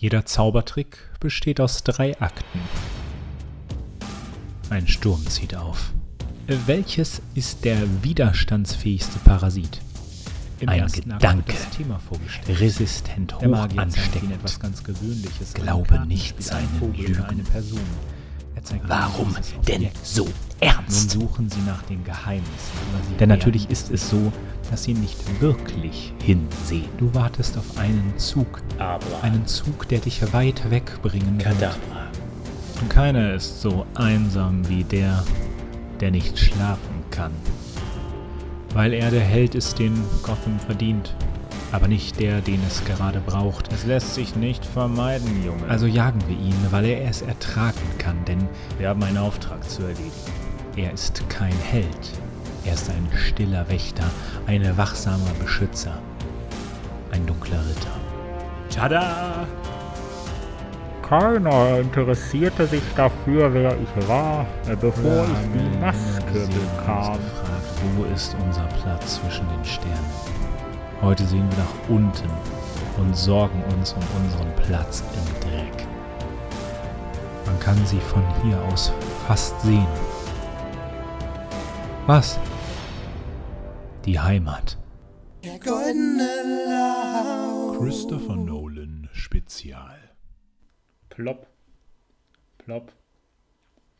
Jeder Zaubertrick besteht aus drei Akten. Ein Sturm zieht auf. Welches ist der widerstandsfähigste Parasit? Im Ein Gedanke, resistent, hoch ansteckend. etwas ganz Gewöhnliches. Glaube nicht seinen Lügen. oder eine Person. Er zeigt ihnen Warum denn Objekt. So Nun ernst? suchen sie nach den Geheimnissen. Denn natürlich ist es so, dass sie nicht wirklich hinsehen. Du wartest auf einen Zug. Aber Einen Zug, der dich weit wegbringen wird. Kadabra. Und keiner ist so einsam wie der, der nicht schlafen kann. Weil er der Held ist, den Gotham verdient. Aber nicht der, den es gerade braucht. Es lässt sich nicht vermeiden, Junge. Also jagen wir ihn, weil er es ertragen kann, denn wir haben einen Auftrag zu erledigen. Er ist kein Held. Er ist ein stiller Wächter, ein wachsamer Beschützer, ein dunkler Ritter. Tada! Keiner interessierte sich dafür, wer ich war, äh, bevor ich die Lange Maske bekam. gefragt, wo ist unser Platz zwischen den Sternen? Heute sehen wir nach unten und sorgen uns um unseren Platz im Dreck. Man kann sie von hier aus fast sehen. Was? Die Heimat. Christopher Nolan Spezial. Plopp. Plopp.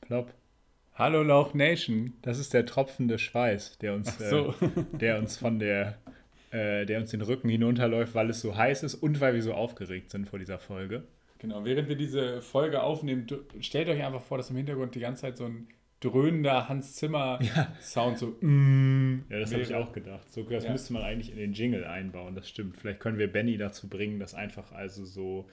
Plopp. Hallo Lauch Nation, das ist der tropfende Schweiß, der uns, Ach so. äh, der uns von der, äh, der uns den Rücken hinunterläuft, weil es so heiß ist und weil wir so aufgeregt sind vor dieser Folge. Genau, während wir diese Folge aufnehmen, stellt euch einfach vor, dass im Hintergrund die ganze Zeit so ein dröhnender Hans Zimmer-Sound so. Mm, Ja, das habe ich auch gedacht. So, das Ja. müsste man eigentlich in den Jingle einbauen, das stimmt. Vielleicht können wir Benny dazu bringen, das einfach also so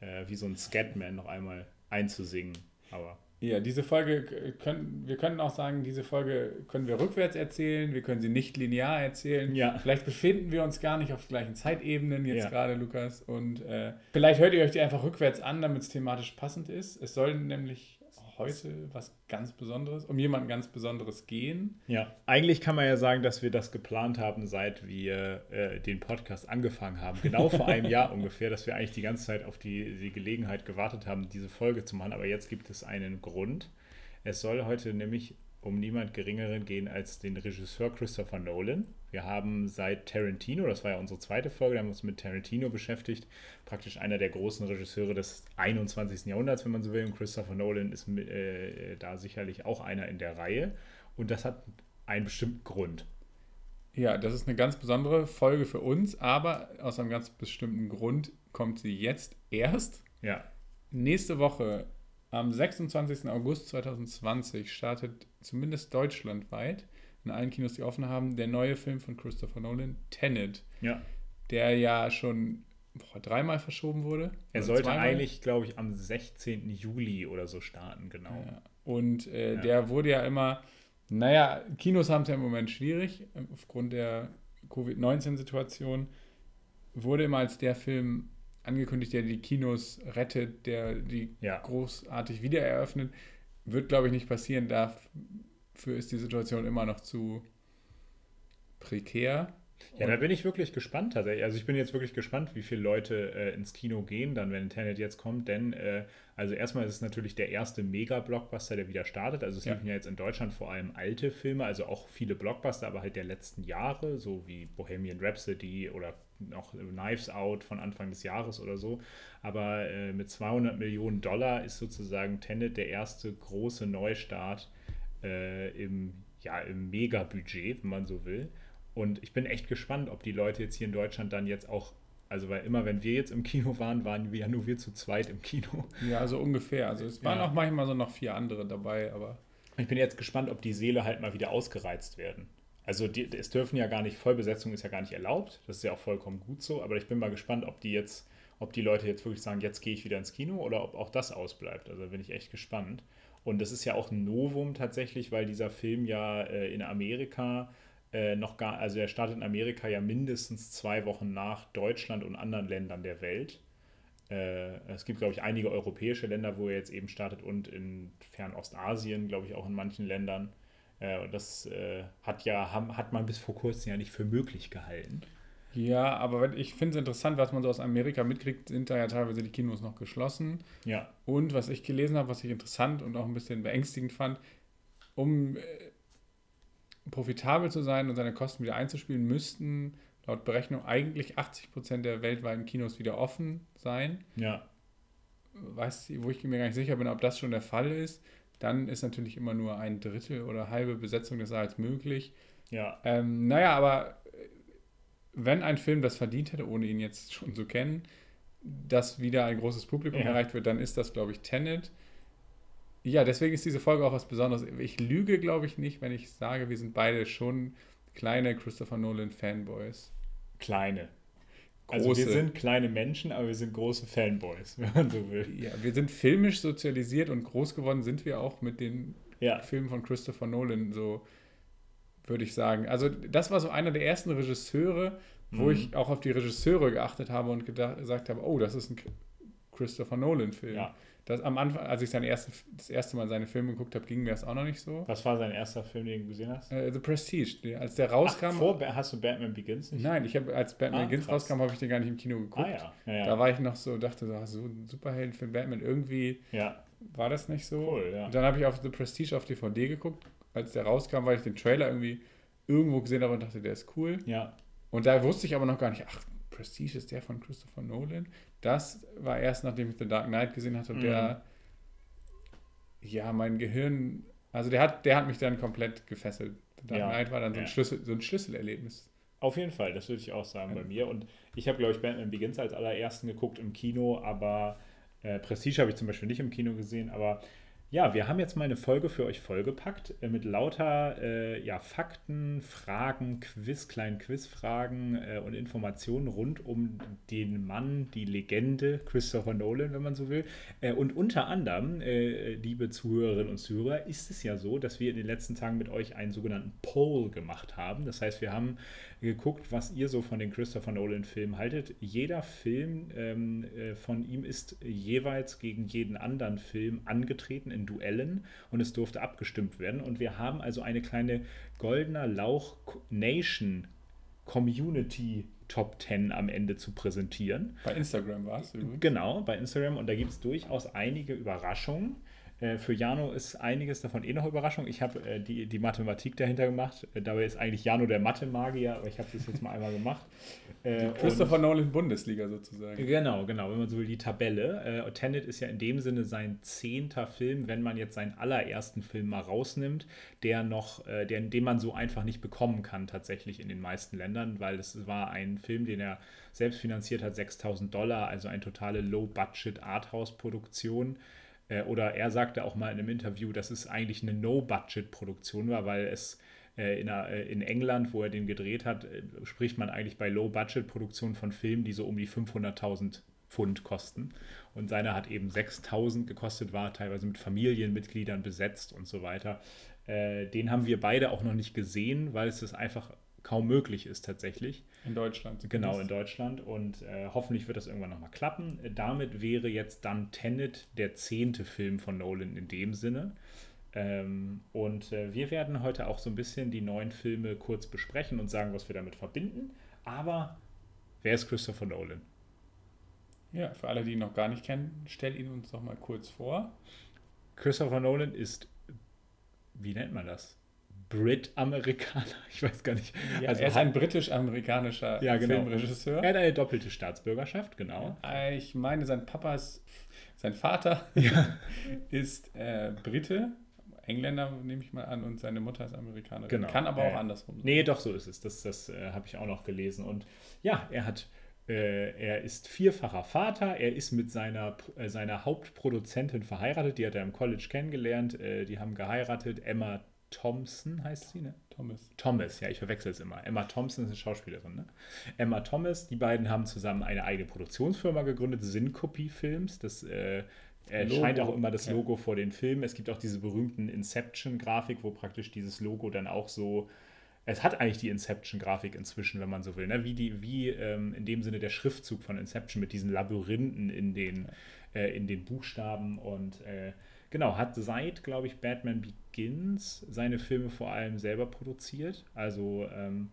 äh, wie so ein Scatman noch einmal einzusingen. Aber Ja, diese Folge können, wir können auch sagen, diese Folge können wir rückwärts erzählen, wir können sie nicht linear erzählen. Ja. Vielleicht befinden wir uns gar nicht auf gleichen Zeitebenen jetzt Ja. gerade, Lukas. Und äh, vielleicht hört ihr euch die einfach rückwärts an, damit es thematisch passend ist. Es soll nämlich heute was ganz Besonderes, um jemanden ganz Besonderes gehen. Ja, eigentlich kann man ja sagen, dass wir das geplant haben, seit wir äh, den Podcast angefangen haben. Genau vor einem Jahr ungefähr, dass wir eigentlich die ganze Zeit auf die, die Gelegenheit gewartet haben, diese Folge zu machen. Aber jetzt gibt es einen Grund. Es soll heute nämlich um niemand Geringeren gehen als den Regisseur Christopher Nolan. Wir haben seit Tarantino, das war ja unsere zweite Folge, da haben wir uns mit Tarantino beschäftigt, praktisch einer der großen Regisseure des 21. Jahrhunderts, wenn man so will. Und Christopher Nolan ist mit, äh, da sicherlich auch einer in der Reihe. Und das hat einen bestimmten Grund. Ja, das ist eine ganz besondere Folge für uns, aber aus einem ganz bestimmten Grund kommt sie jetzt erst. Ja, Nächste Woche, am 26. August 2020, startet zumindest deutschlandweit in allen Kinos, die offen haben, der neue Film von Christopher Nolan, Tenet, ja. der ja schon boah, dreimal verschoben wurde. Er Oder sollte zweimal. eigentlich, glaube ich, am 16. Juli oder so starten, genau. Ja. Und äh, Ja. der wurde ja immer, naja, Kinos haben es ja im Moment schwierig, aufgrund der Covid-19-Situation, wurde immer als der Film angekündigt, der die Kinos rettet, der die Ja. großartig wieder eröffnet. Wird, glaube ich, nicht passieren. Dafür ist die Situation immer noch zu prekär. Ja, da bin ich wirklich gespannt tatsächlich. Also ich bin jetzt wirklich gespannt, wie viele Leute äh, ins Kino gehen, dann wenn Tenet jetzt kommt, denn äh, also erstmal ist es natürlich der erste Mega-Blockbuster, der wieder startet. Also es Ja. liefen ja jetzt in Deutschland vor allem alte Filme, also auch viele Blockbuster, aber halt der letzten Jahre, so wie Bohemian Rhapsody oder noch Knives Out von Anfang des Jahres oder so. Aber äh, mit 200 Millionen Dollar ist sozusagen Tenet der erste große Neustart äh, im, ja, im Mega-Budget, wenn man so will. Und ich bin echt gespannt, ob die Leute jetzt hier in Deutschland dann jetzt auch, also weil immer, wenn wir jetzt im Kino waren, waren wir ja nur wir zu zweit im Kino. Ja, so ungefähr. Also es waren Ja. auch manchmal so noch vier andere dabei, aber Ich bin jetzt gespannt, ob die Seele halt mal wieder ausgereizt werden. Also die, es dürfen ja gar nicht, Vollbesetzung ist ja gar nicht erlaubt. Das ist ja auch vollkommen gut so. Aber ich bin mal gespannt, ob die jetzt, ob die Leute jetzt wirklich sagen, jetzt gehe ich wieder ins Kino oder ob auch das ausbleibt. Also bin ich echt gespannt. Und das ist ja auch ein Novum tatsächlich, weil dieser Film ja äh, in Amerika äh, noch gar, also er startet in Amerika ja mindestens zwei Wochen nach Deutschland und anderen Ländern der Welt. Äh, es gibt, glaube ich, einige europäische Länder, wo er jetzt eben startet und in Fernostasien, glaube ich, auch in manchen Ländern. Äh, und das äh, hat ja, ham, hat man bis vor kurzem ja nicht für möglich gehalten. Ja, aber ich finde es interessant, was man so aus Amerika mitkriegt, sind da ja teilweise die Kinos noch geschlossen. Ja. Und was ich gelesen habe, was ich interessant und auch ein bisschen beängstigend fand, um äh, profitabel zu sein und seine Kosten wieder einzuspielen, müssten laut Berechnung eigentlich 80 Prozent der weltweiten Kinos wieder offen sein. Ja. Weiß, wo ich mir gar nicht sicher bin, ob das schon der Fall ist. Dann ist natürlich immer nur ein Drittel oder halbe Besetzung des Saals möglich. Ja. Ähm, naja, aber äh, wenn ein Film das verdient hätte, ohne ihn jetzt schon zu kennen, dass wieder ein großes Publikum Ja. erreicht wird, dann ist das, glaube ich, Tenet. Ja, deswegen ist diese Folge auch was Besonderes. Ich lüge, glaube ich, nicht, wenn ich sage, wir sind beide schon kleine Christopher Nolan Fanboys. Kleine. Also Große. wir sind kleine Menschen, aber wir sind große Fanboys, wenn man so will. Ja, wir sind filmisch sozialisiert und groß geworden sind wir auch mit den Ja. Filmen von Christopher Nolan, so würde ich sagen. Also das war so einer der ersten Regisseure, wo Mhm. ich auch auf die Regisseure geachtet habe und gedacht, gesagt habe, oh, das ist ein Christopher Nolan-Film. Ja. Das am Anfang, als ich seine erste, das erste Mal seine Filme geguckt habe, ging mir das auch noch nicht so. Was war sein erster Film, den du gesehen hast? Äh, The Prestige, als der Ach, rauskam. vor, Ba- hast du Batman Begins nicht? nein, ich habe als Batman Ah, Begins krass. rauskam, habe ich den gar nicht im Kino geguckt. Ah ja. Ja, ja. Da war ich noch so, dachte so, so ein Superheldenfilm Batman, irgendwie ja. war das nicht so. Cool, ja. Und dann habe ich auf The Prestige auf DVD geguckt, als der rauskam, weil ich den Trailer irgendwie irgendwo gesehen habe und dachte, der ist cool. ja. Und da wusste ich aber noch gar nicht, ach, Prestige ist der von Christopher Nolan. Das war erst, nachdem ich The Dark Knight gesehen hatte Mhm. der, ja, mein Gehirn, also der hat, der hat mich dann komplett gefesselt. The Dark Ja, Knight war dann so ein, ja. Schlüssel, so ein Schlüsselerlebnis. Auf jeden Fall, das würde ich auch sagen bei mir. Und ich habe, glaube ich, Batman Begins als allerersten geguckt im Kino, aber äh, Prestige habe ich zum Beispiel nicht im Kino gesehen. Aber ja, wir haben jetzt mal eine Folge für euch vollgepackt äh, mit lauter äh, ja, Fakten, Fragen, Quiz, kleinen Quizfragen äh, und Informationen rund um den Mann, die Legende Christopher Nolan, wenn man so will. Äh, und unter anderem, äh, liebe Zuhörerinnen und Zuhörer, ist es ja so, dass wir in den letzten Tagen mit euch einen sogenannten Poll gemacht haben. Das heißt, wir haben geguckt, was ihr so von den Christopher Nolan-Filmen haltet. Jeder Film ähm, äh, von ihm ist jeweils gegen jeden anderen Film angetreten in Duellen und es durfte abgestimmt werden. Und wir haben also eine kleine goldener Lauch Nation Community Top 10 am Ende zu präsentieren. Bei Instagram war es übrigens. Genau, bei Instagram. Und da gibt es durchaus einige Überraschungen. Äh, Für Jano ist einiges davon eh noch Überraschung. Ich habe äh, die, die Mathematik dahinter gemacht. Äh, Dabei ist eigentlich Jano der Mathe-Magier, aber ich habe das jetzt mal einmal gemacht. Äh, Christopher Nolan Bundesliga sozusagen. Genau, genau, wenn man so will, die Tabelle. Äh, Tenet ist ja in dem Sinne sein zehnter Film, wenn man jetzt seinen allerersten Film mal rausnimmt, der noch, äh, der, den man so einfach nicht bekommen kann, tatsächlich in den meisten Ländern, weil es war ein Film, den er selbst finanziert hat, 6000 Dollar, also eine totale Low-Budget Arthouse-Produktion. Äh, Oder er sagte auch mal in einem Interview, dass es eigentlich eine No-Budget-Produktion war, weil es äh, äh, in England, wo er den gedreht hat, spricht man eigentlich bei Low-Budget-Produktionen von Filmen, die so um die 500.000 Pfund kosten. Und seiner hat eben 6.000 gekostet, war teilweise mit Familienmitgliedern besetzt und so weiter. Den haben wir beide auch noch nicht gesehen, weil es ist einfach kaum möglich ist tatsächlich. In Deutschland. Genau, in Deutschland. Und äh, hoffentlich wird das irgendwann nochmal klappen. Damit wäre jetzt dann Tenet der zehnte Film von Nolan in dem Sinne. Ähm, und äh, wir werden heute auch so ein bisschen die neuen Filme kurz besprechen und sagen, was wir damit verbinden. Aber wer ist Christopher Nolan? Ja, für alle, die ihn noch gar nicht kennen, stell ihn uns doch mal kurz vor. Christopher Nolan ist, wie nennt man das? Brit-Amerikaner? Ich weiß gar nicht. Ja, Also er ist ein britisch-amerikanischer Ja, genau. Filmregisseur. Er hat eine doppelte Staatsbürgerschaft, genau. Äh, Ich meine, sein Papa ist, sein Vater ist äh, Brite, Engländer nehme ich mal an, und seine Mutter ist Amerikanerin. Genau. Kann aber Ja, auch ja. andersrum. sein. Nee, doch, so ist es. Das, das äh, habe ich auch noch gelesen. Und ja, er hat, äh, er ist vierfacher Vater. Er ist mit seiner, äh, seiner Hauptproduzentin verheiratet. Die hat er im College kennengelernt. Die haben geheiratet. Emma Thompson heißt sie, ne? Thomas. Thomas, ja, ich verwechsel es immer. Emma Thompson ist eine Schauspielerin, ne? Emma Thomas, die beiden haben zusammen eine eigene Produktionsfirma gegründet, Syncopy Films. Das äh, erscheint Logo, auch immer das ja. Logo vor den Filmen. Es gibt auch diese berühmten Inception-Grafik, wo praktisch dieses Logo dann auch so. Es hat eigentlich die Inception-Grafik inzwischen, wenn man so will, ne? wie, die, wie ähm, in dem Sinne der Schriftzug von Inception mit diesen Labyrinthen in den, äh, in den Buchstaben und äh, genau, hat seit, glaube ich, Batman Begins seine Filme vor allem selber produziert. Also ähm,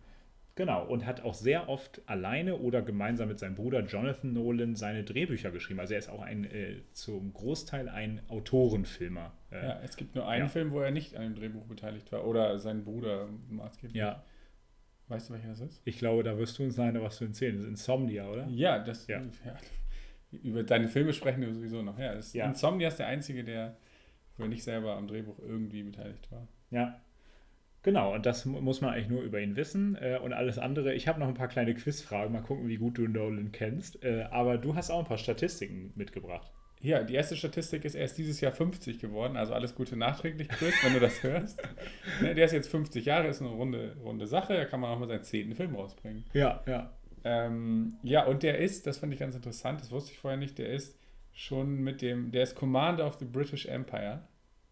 Genau, und hat auch sehr oft alleine oder gemeinsam mit seinem Bruder Jonathan Nolan seine Drehbücher geschrieben. Also er ist auch ein äh, zum Großteil ein Autorenfilmer. Äh, Ja, es gibt nur einen Ja. Film, wo er nicht an dem Drehbuch beteiligt war. Oder sein Bruder maßgeblich. ja, Weißt du, welcher das ist? ich glaube, da wirst du uns noch was zu erzählen. Das ist Insomnia, oder? Ja, das. Ja. Ja. Über deine Filme sprechen wir sowieso noch. Ja, das Ja. Insomnia ist der einzige, der wo er nicht selber am Drehbuch irgendwie beteiligt war. Ja. Genau, und das mu- muss man eigentlich nur über ihn wissen. Äh, und alles andere, ich habe noch ein paar kleine Quizfragen, mal gucken, wie gut du Nolan kennst. Äh, aber du hast auch ein paar Statistiken mitgebracht. Ja, die erste Statistik ist, er ist dieses Jahr 50 geworden, also alles Gute nachträglich, Chris, wenn du das hörst. Ne, der ist jetzt 50 Jahre, ist eine runde, runde Sache, da kann man auch mal seinen zehnten Film rausbringen. Ja, ja. Ähm, ja, und der ist, das fand ich ganz interessant, das wusste ich vorher nicht, der ist schon mit dem, der ist Commander of the British Empire.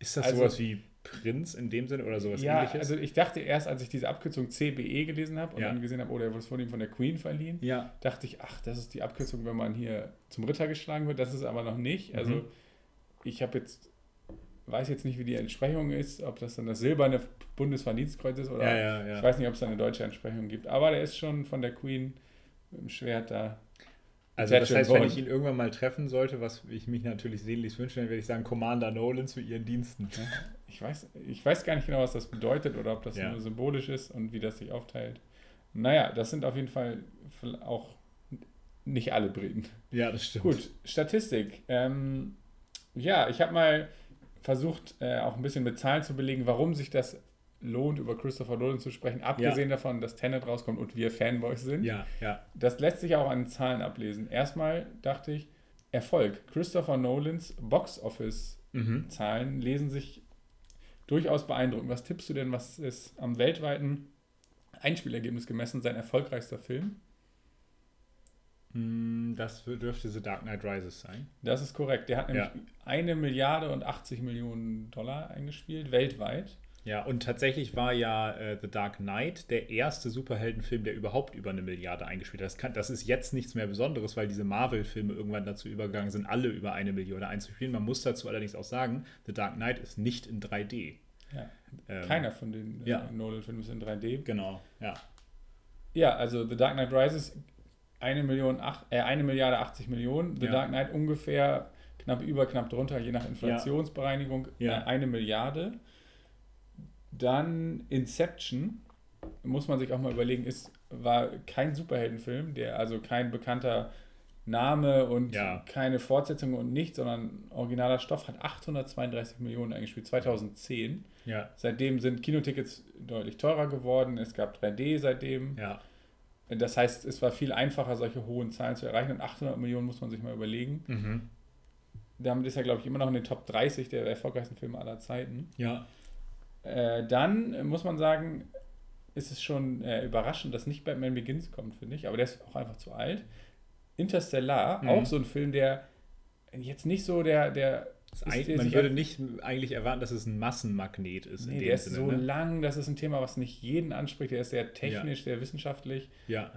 Ist das Also- sowas wie Prinz in dem Sinne oder sowas ja, ähnliches? also ich dachte erst, als ich diese Abkürzung CBE gelesen habe und Ja. dann gesehen habe, oh, der wurde von ihm von der Queen verliehen, ja. dachte ich, ach, das ist die Abkürzung, wenn man hier zum Ritter geschlagen wird. Das ist aber noch nicht. Also Mhm. ich habe jetzt, weiß jetzt nicht, wie die Entsprechung ist, ob das dann das silberne Bundesverdienstkreuz ist oder ja. ich weiß nicht, ob es da eine deutsche Entsprechung gibt. Aber der ist schon von der Queen mit dem Schwert da. Also das heißt, wenn ich ihn irgendwann mal treffen sollte, was ich mich natürlich sehnlichst wünsche, dann werde ich sagen, Commander Nolan zu ihren Diensten. Ich weiß, ich weiß gar nicht genau, was das bedeutet oder ob das Ja. nur symbolisch ist und wie das sich aufteilt. Naja, das sind auf jeden Fall auch nicht alle Briten. Ja, das stimmt. Gut, Statistik. Ähm, ja, ich habe mal versucht, äh, auch ein bisschen mit Zahlen zu belegen, warum sich das lohnt, über Christopher Nolan zu sprechen, abgesehen davon, dass Tenet rauskommt und wir Fanboys sind. Ja, ja. Das lässt sich auch an Zahlen ablesen. Erstmal dachte ich, Erfolg. Christopher Nolans Box-Office-Zahlen Mhm. lesen sich durchaus beeindruckend. Was tippst du denn, was ist am weltweiten Einspielergebnis gemessen sein erfolgreichster Film? Hm, Das dürfte The Dark Knight Rises sein. Das ist korrekt. Der hat nämlich Ja. eine Milliarde und 80 Millionen Dollar eingespielt, weltweit. Ja, und tatsächlich war ja äh, The Dark Knight der erste Superheldenfilm, der überhaupt über eine Milliarde eingespielt hat. Das, kann, das ist jetzt nichts mehr Besonderes, weil diese Marvel-Filme irgendwann dazu übergegangen sind, alle über eine Milliarde einzuspielen. Man muss dazu allerdings auch sagen, The Dark Knight ist nicht in 3D. Ja. Ähm, Keiner von den äh, ja. Nolan-Filmen ist in 3D. Genau, ja. Ja, also The Dark Knight Rises, eine, Million, ach, äh, eine Milliarde 80 Millionen. The Ja. Dark Knight ungefähr knapp über, knapp drunter, je nach Inflationsbereinigung, Ja. Äh, eine Milliarde. Dann Inception, muss man sich auch mal überlegen, ist, war kein Superheldenfilm, der also kein bekannter Name und Ja. keine Fortsetzung und nichts, sondern originaler Stoff, hat 832 Millionen eingespielt, 2010. Ja, Seitdem sind Kinotickets deutlich teurer geworden. Es gab 3D seitdem. ja. Das heißt, es war viel einfacher, solche hohen Zahlen zu erreichen. Und 800 Millionen muss man sich mal überlegen. Mhm. Damit ist er, glaube ich, immer noch in den Top 30 der erfolgreichsten Filme aller Zeiten. Ja, Äh, dann muss man sagen, ist es schon äh, überraschend, dass nicht Batman Begins kommt, finde ich. Aber der ist auch einfach zu alt. Interstellar, Mhm. auch so ein Film, der jetzt nicht so der, der ist man würde nicht eigentlich erwarten, dass es ein Massenmagnet ist. Nee, in dem der ist Sinne, so ne? lang, das ist ein Thema, was nicht jeden anspricht. Der ist sehr technisch, sehr wissenschaftlich Ja,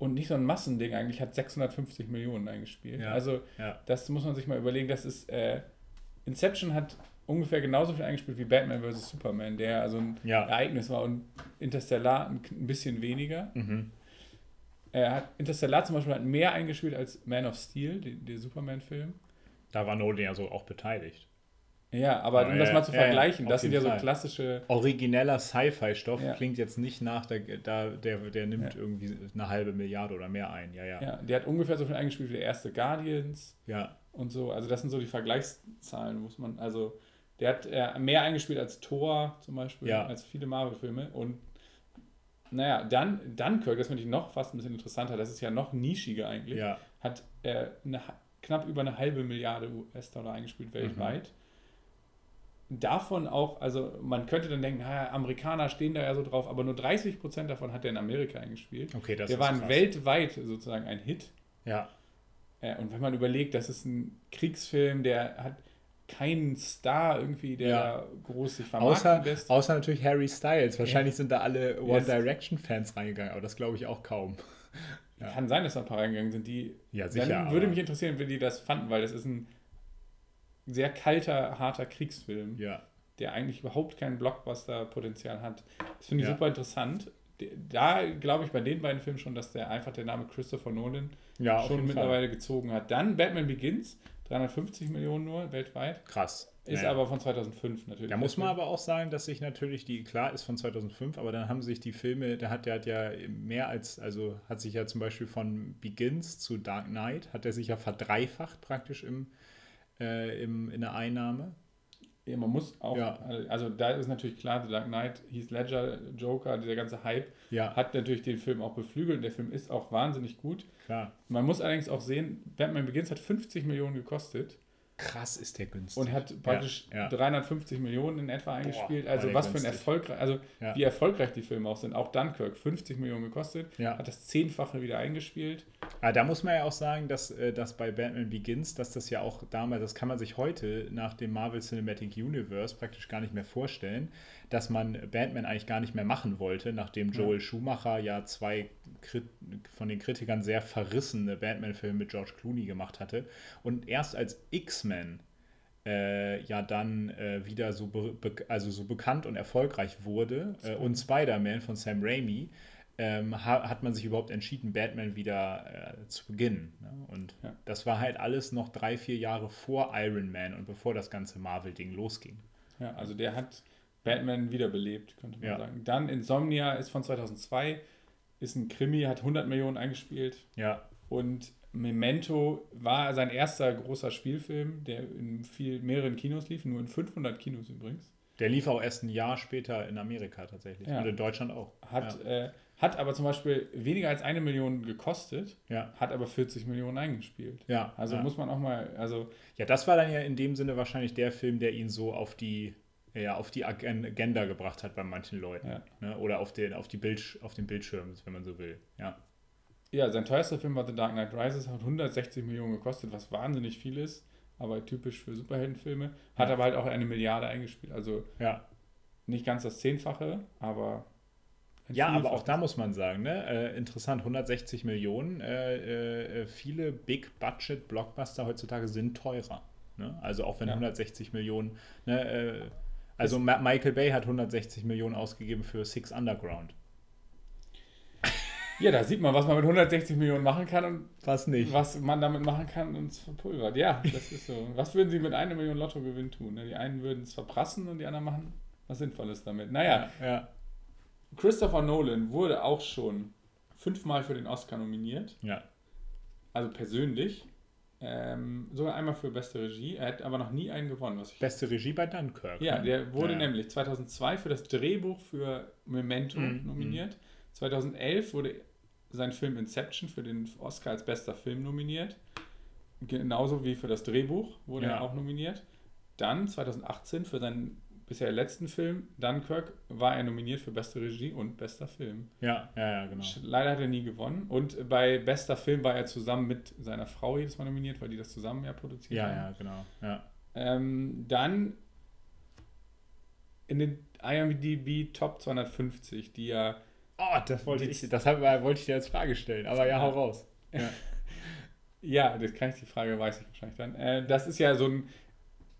und nicht so ein Massending eigentlich, hat 650 Millionen eingespielt. Ja. Also ja. das muss man sich mal überlegen. Das ist, äh, Inception hat ungefähr genauso viel eingespielt wie Batman vs. Superman, der also ein Ja. Ereignis war und Interstellar ein, bisschen weniger. Mhm. Er hat Interstellar zum Beispiel hat mehr eingespielt als Man of Steel, der Superman-Film. Da war Nolan ja so auch beteiligt. Ja, aber Oh, um das ja, mal zu ja, vergleichen, das sind ja so Fall. klassische Origineller Sci-Fi-Stoff Ja. klingt jetzt nicht nach, der, da, der, der nimmt irgendwie eine halbe Milliarde oder mehr ein. Ja, ja. Ja, der hat ungefähr so viel eingespielt wie der erste Guardians Ja, und so. Also das sind so die Vergleichszahlen, muss man, also der hat äh, mehr eingespielt als Thor zum Beispiel, Ja. als viele Marvel-Filme. Und naja, dann Dunkirk, das finde ich noch fast ein bisschen interessanter, das ist ja noch nischiger eigentlich, ja. hat äh, eine, knapp über eine halbe Milliarde US-Dollar eingespielt weltweit. Davon auch, also man könnte dann denken, naja, Amerikaner stehen da ja so drauf, aber nur 30% davon hat er in Amerika eingespielt. Okay, das Der ist war krass. weltweit sozusagen ein Hit. Ja, Ja, und wenn man überlegt, das ist ein Kriegsfilm, der hat keinen Star irgendwie, der Ja. groß sich vermarkten außer, lässt. außer natürlich Harry Styles. Wahrscheinlich sind da alle One Yes. Direction-Fans reingegangen, aber das glaube ich auch kaum. ja. Kann sein, dass da ein paar reingegangen sind, die. Ja, sicher. Dann würde mich interessieren, wie die das fanden, weil das ist ein sehr kalter, harter Kriegsfilm, Ja, der eigentlich überhaupt kein Blockbuster-Potenzial hat. Das finde ich Ja. super interessant. da glaube ich bei den beiden Filmen schon, dass der einfach der Name Christopher Nolan Ja, schon mittlerweile gezogen hat. Dann Batman Begins, 350 Millionen nur weltweit. Krass. Ist Ja. aber von 2005 natürlich. Da muss man aber auch sagen, dass sich natürlich die, klar ist von 2005, aber dann haben sich die Filme, der hat, der hat ja mehr als, also hat sich ja zum Beispiel von Begins zu Dark Knight, hat er sich ja verdreifacht praktisch im, äh, im, in der Einnahme. Man muss auch, Ja. also da ist natürlich klar, The Dark Knight, Heath Ledger, Joker, dieser ganze Hype Ja, hat natürlich den Film auch beflügelt. Der Film ist auch wahnsinnig gut. klar. Man muss allerdings auch sehen, Batman Begins hat 50 Millionen gekostet Krass ist der günstig. und hat praktisch ja. 350 Millionen in etwa eingespielt. war also was für ein günstig. erfolgreich, also Ja. wie erfolgreich die Filme auch sind. Auch Dunkirk, 50 Millionen gekostet, Ja. hat das Zehnfache wieder eingespielt. Aber da muss man ja auch sagen, dass, äh, dass bei Batman Begins, dass das ja auch damals, das kann man sich heute nach dem Marvel Cinematic Universe praktisch gar nicht mehr vorstellen, dass man Batman eigentlich gar nicht mehr machen wollte, nachdem Joel Schumacher ja zwei Krit von den Kritikern sehr verrissene Batman-Filme mit George Clooney gemacht hatte. Und erst als X-Men äh, ja dann äh, wieder so, also so bekannt und erfolgreich wurde äh, und Spider-Man von Sam Raimi, ähm, ha hat man sich überhaupt entschieden, Batman wieder äh, zu beginnen. Ne? Und Ja. das war halt alles noch drei, vier Jahre vor Iron Man und bevor das ganze Marvel-Ding losging. Ja, also der hat Batman wiederbelebt, könnte man Ja. sagen. Dann Insomnia ist von 2002, ist ein Krimi, hat 100 Millionen eingespielt. Ja, Und Memento war sein erster großer Spielfilm, der in viel, mehreren Kinos lief, nur in 500 Kinos übrigens. der lief auch erst ein Jahr später in Amerika tatsächlich. Ja. Und in Deutschland auch. Hat, äh, hat aber zum Beispiel weniger als eine Million gekostet, Ja. hat aber 40 Millionen eingespielt. Ja, Also ja. muss man auch mal, also Ja, das war dann ja in dem Sinne wahrscheinlich der Film, der ihn so auf die, ja, auf die Agen- Agenda gebracht hat bei manchen Leuten. Ja. Ne? Oder auf den, auf, die Bildsch auf den Bildschirm, wenn man so will. Ja. Ja, sein teuerster Film war The Dark Knight Rises, hat 160 Millionen gekostet, was wahnsinnig viel ist, aber typisch für Superheldenfilme. Hat Ja. aber halt auch eine Milliarde eingespielt, also Ja, nicht ganz das Zehnfache, aber ja aber auch da muss man sagen, ne? äh, interessant, 160 Millionen. Äh, äh, viele Big-Budget-Blockbuster heutzutage sind teurer. Ne? Also auch wenn Ja. 160 Millionen. Ne? Äh, also Michael Bay hat 160 Millionen ausgegeben für Six Underground. Ja, da sieht man, was man mit 160 Millionen machen kann und Was nicht? was man damit machen kann und es verpulvert. Ja, das ist so. Was würden Sie mit einer Million Lottogewinn tun? ne? Die einen würden es verprassen und die anderen machen was Sinnvolles damit. Naja, Ja, Christopher Nolan wurde auch schon fünfmal für den Oscar nominiert, ja. also persönlich. Ähm, sogar einmal für beste Regie. Er hat aber noch nie einen gewonnen. Was ich Beste Regie bei Dunkirk. ja, ne? der wurde Ja. nämlich 2002 für das Drehbuch für Memento Mhm, nominiert. 2011 wurde sein Film Inception für den Oscar als bester Film nominiert. Genauso wie für das Drehbuch wurde Ja. er auch nominiert. Dann 2018 für seinen bisher letzten Film Dunkirk war er nominiert für beste Regie und bester Film. Ja, ja, ja, genau. Leider hat er nie gewonnen. Und bei bester Film war er zusammen mit seiner Frau jedes Mal nominiert, weil die das zusammen ja produziert Ja, haben. ja, genau. Ja. Ähm, dann in den IMDb Top 250, die ja, Oh, das wollte ich, das hab, wollte ich dir als Frage stellen, aber ja, hau raus. ja, das kann ich, die Frage weiß ich wahrscheinlich dann. Äh, das ist ja so ein,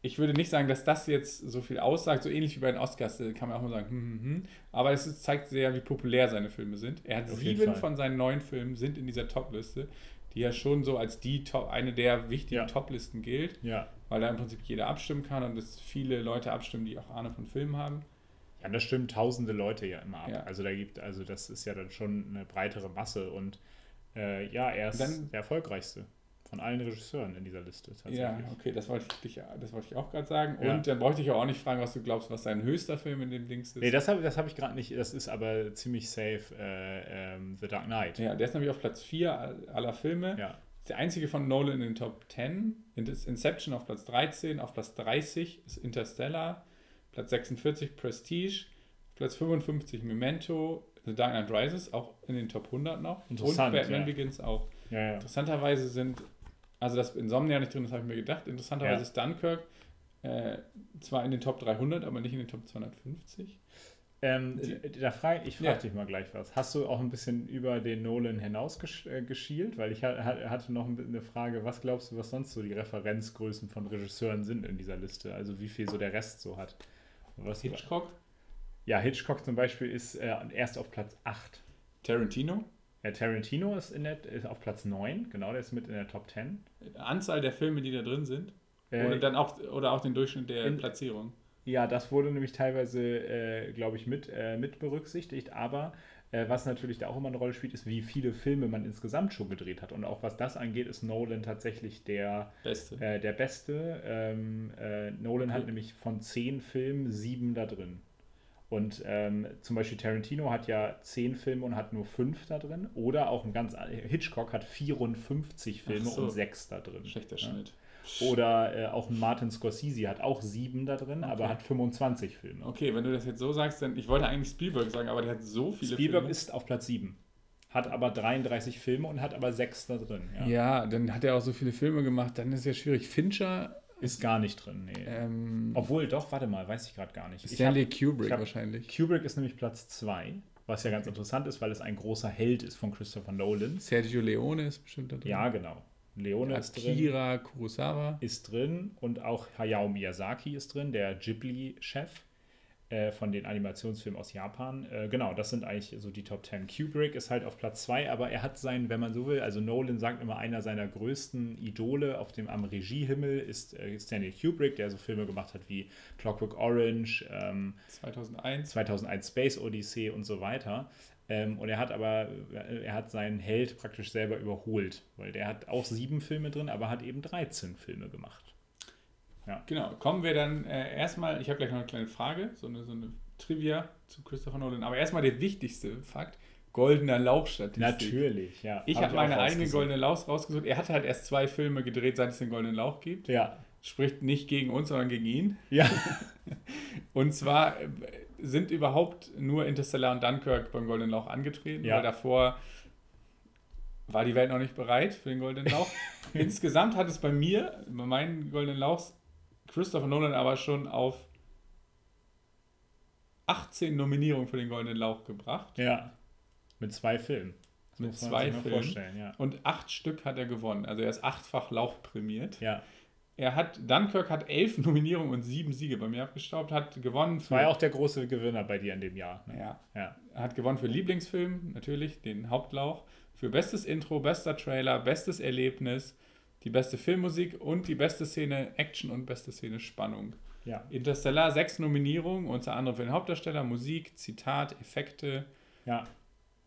ich würde nicht sagen, dass das jetzt so viel aussagt, so ähnlich wie bei den Oscars, äh, kann man auch mal sagen, hm, hm, hm. aber es ist, zeigt sehr, wie populär seine Filme sind. Er hat Auf sieben von seinen neun Filmen sind in dieser Top-Liste, die ja schon so als die Top, eine der wichtigen Ja. Top-Listen gilt. Ja. weil da im Prinzip jeder abstimmen kann und es viele Leute abstimmen, die auch Ahnung von Filmen haben. Ja, das stimmt tausende Leute ja immer ab. Ja. Also da gibt, also das ist ja dann schon eine breitere Masse und äh, ja, er ist Dann- der erfolgreichste von allen Regisseuren in dieser Liste tatsächlich. Ja, okay, das wollte ich, dich, das wollte ich auch gerade sagen. Ja. Und dann bräuchte ich auch nicht fragen, was du glaubst, was dein höchster Film in dem Dings ist. Nee, das habe das hab ich gerade nicht, das ist aber ziemlich safe äh, ähm, The Dark Knight. ja, der ist nämlich auf Platz 4 aller Filme. Ja. Der einzige von Nolan in den Top 10. Ist Inception auf Platz 13, auf Platz 30 ist Interstellar, Platz 46 Prestige, Platz 55 Memento, The Dark Knight Rises, auch in den Top 100 noch. Und Interessant, Batman ja. Begins auch. Ja, ja. Interessanterweise sind, also das Insomnia nicht drin, das habe ich mir gedacht. Interessanterweise ist Dunkirk äh, zwar in den Top 300, aber nicht in den Top 250. Ähm, da frage ich frage dich mal gleich was. Hast du auch ein bisschen über den Nolan hinaus gesch äh, geschielt? Weil ich ha ha- hatte noch ein bisschen eine Frage, was glaubst du, was sonst so die Referenzgrößen von Regisseuren sind in dieser Liste? Also wie viel so der Rest so hat? Was Hitchcock, Ja, Hitchcock zum Beispiel ist äh, erst auf Platz 8. Tarantino? Ja, Tarantino ist, in der, ist auf Platz 9, genau, der ist mit in der Top 10. Anzahl der Filme, die da drin sind? Äh, oder, dann auch, oder auch den Durchschnitt der in- Platzierung? Ja, das wurde nämlich teilweise, äh, glaube ich, mit, äh, mit berücksichtigt. Aber was natürlich da auch immer eine Rolle spielt, ist, wie viele Filme man insgesamt schon gedreht hat. Und auch was das angeht, ist Nolan tatsächlich der, Beste. äh, der Beste. Ähm, äh, Nolan hat Okay. nämlich von zehn Filmen sieben da drin. Und ähm, zum Beispiel Tarantino hat ja zehn Filme und hat nur fünf da drin. Oder auch ein ganz Hitchcock hat 54 Filme so. und sechs da drin. Schlechter. Schnitt. Oder äh, auch ein Martin Scorsese hat auch sieben da drin, aber Okay. hat 25 Filme. Okay, wenn du das jetzt so sagst, dann. Ich wollte eigentlich Spielberg sagen, aber der hat so viele Spielberg Filme. ist auf Platz 7. Hat aber 33 Filme und hat aber 6 da drin. Ja. Ja. dann hat er auch so viele Filme gemacht, dann ist ja schwierig. Fincher, Ist gar nicht drin, nee. ähm, Obwohl, doch, warte mal, weiß ich gerade gar nicht. Ich Stanley hab- Kubrick hab- wahrscheinlich. Kubrick ist nämlich Platz 2, was ja ganz interessant ist, weil es ein großer Held ist von Christopher Nolan. Sergio Leone ist bestimmt da drin. Ja, genau. Leone ist drin. Akira Kurosawa. ist drin und auch Hayao Miyazaki ist drin, der Ghibli-Chef äh, von den Animationsfilmen aus Japan. Äh, genau, das sind eigentlich so die Top 10. Kubrick ist halt auf Platz 2, aber er hat seinen, wenn man so will, also Nolan sagt immer, einer seiner größten Idole auf dem am Regiehimmel ist äh, Stanley Kubrick, der so Filme gemacht hat wie Clockwork Orange, ähm, 2001. 2001 Space Odyssey und so weiter. Ähm, und er hat aber, äh, er hat seinen Held praktisch selber überholt, weil der hat auch sieben Filme drin, aber hat eben 13 Filme gemacht. Genau, kommen wir dann äh, erstmal, ich habe gleich noch eine kleine Frage, so eine, so eine Trivia zu Christopher Nolan, aber erstmal der wichtigste Fakt, goldener Lauchstatistik. Natürlich, ja. Ich Hab habe meine auch eigene goldene Lauch rausgesucht. Er hat halt erst zwei Filme gedreht, seit es den goldenen Lauch gibt. Ja, Spricht nicht gegen uns, sondern gegen ihn. ja. Und zwar äh, sind überhaupt nur Interstellar und Dunkirk beim Goldenen Lauch angetreten, Ja. weil davor war die Welt noch nicht bereit für den Goldenen Lauch. Insgesamt hat es bei mir, bei meinen Goldenen Lauchs, Christopher Nolan aber schon auf 18 Nominierungen für den Goldenen Lauch gebracht. ja. Mit zwei Filmen. Das Mit zwei Filmen. ja. Und acht Stück hat er gewonnen. Also er ist achtfach Lauch prämiert. Ja, Er hat, Dunkirk hat elf Nominierungen und sieben Siege bei mir abgestaubt, hat gewonnen für. war ja auch der große Gewinner bei dir in dem Jahr. Ne? ja, Ja. Er hat gewonnen für Lieblingsfilm, natürlich, den Hauptlauch, für bestes Intro, bester Trailer, bestes Erlebnis, die beste Filmmusik und die beste Szene Action und beste Szene Spannung. ja. Interstellar sechs Nominierungen, unter anderem für den Hauptdarsteller, Musik, Zitat, Effekte. Ja,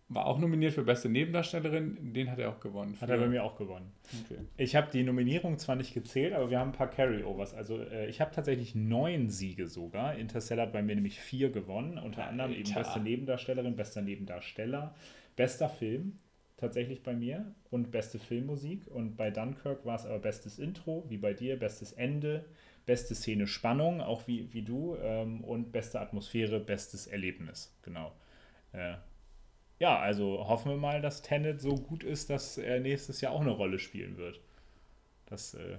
War auch nominiert für beste Nebendarstellerin, den hat er auch gewonnen. hat er bei mir auch gewonnen. Okay. Ich habe die Nominierung zwar nicht gezählt, aber wir haben ein paar Carryovers. Also äh, ich habe tatsächlich neun Siege sogar. Interstellar hat bei mir nämlich vier gewonnen. Unter anderem eben Alter. beste Nebendarstellerin, bester Nebendarsteller, bester Film tatsächlich bei mir und beste Filmmusik. Und bei Dunkirk war es aber bestes Intro, wie bei dir, bestes Ende, beste Szene Spannung, auch wie, wie du, ähm, und beste Atmosphäre, bestes Erlebnis. Genau. Äh, ja, also hoffen wir mal, dass Tenet so gut ist, dass er nächstes Jahr auch eine Rolle spielen wird. Das, äh,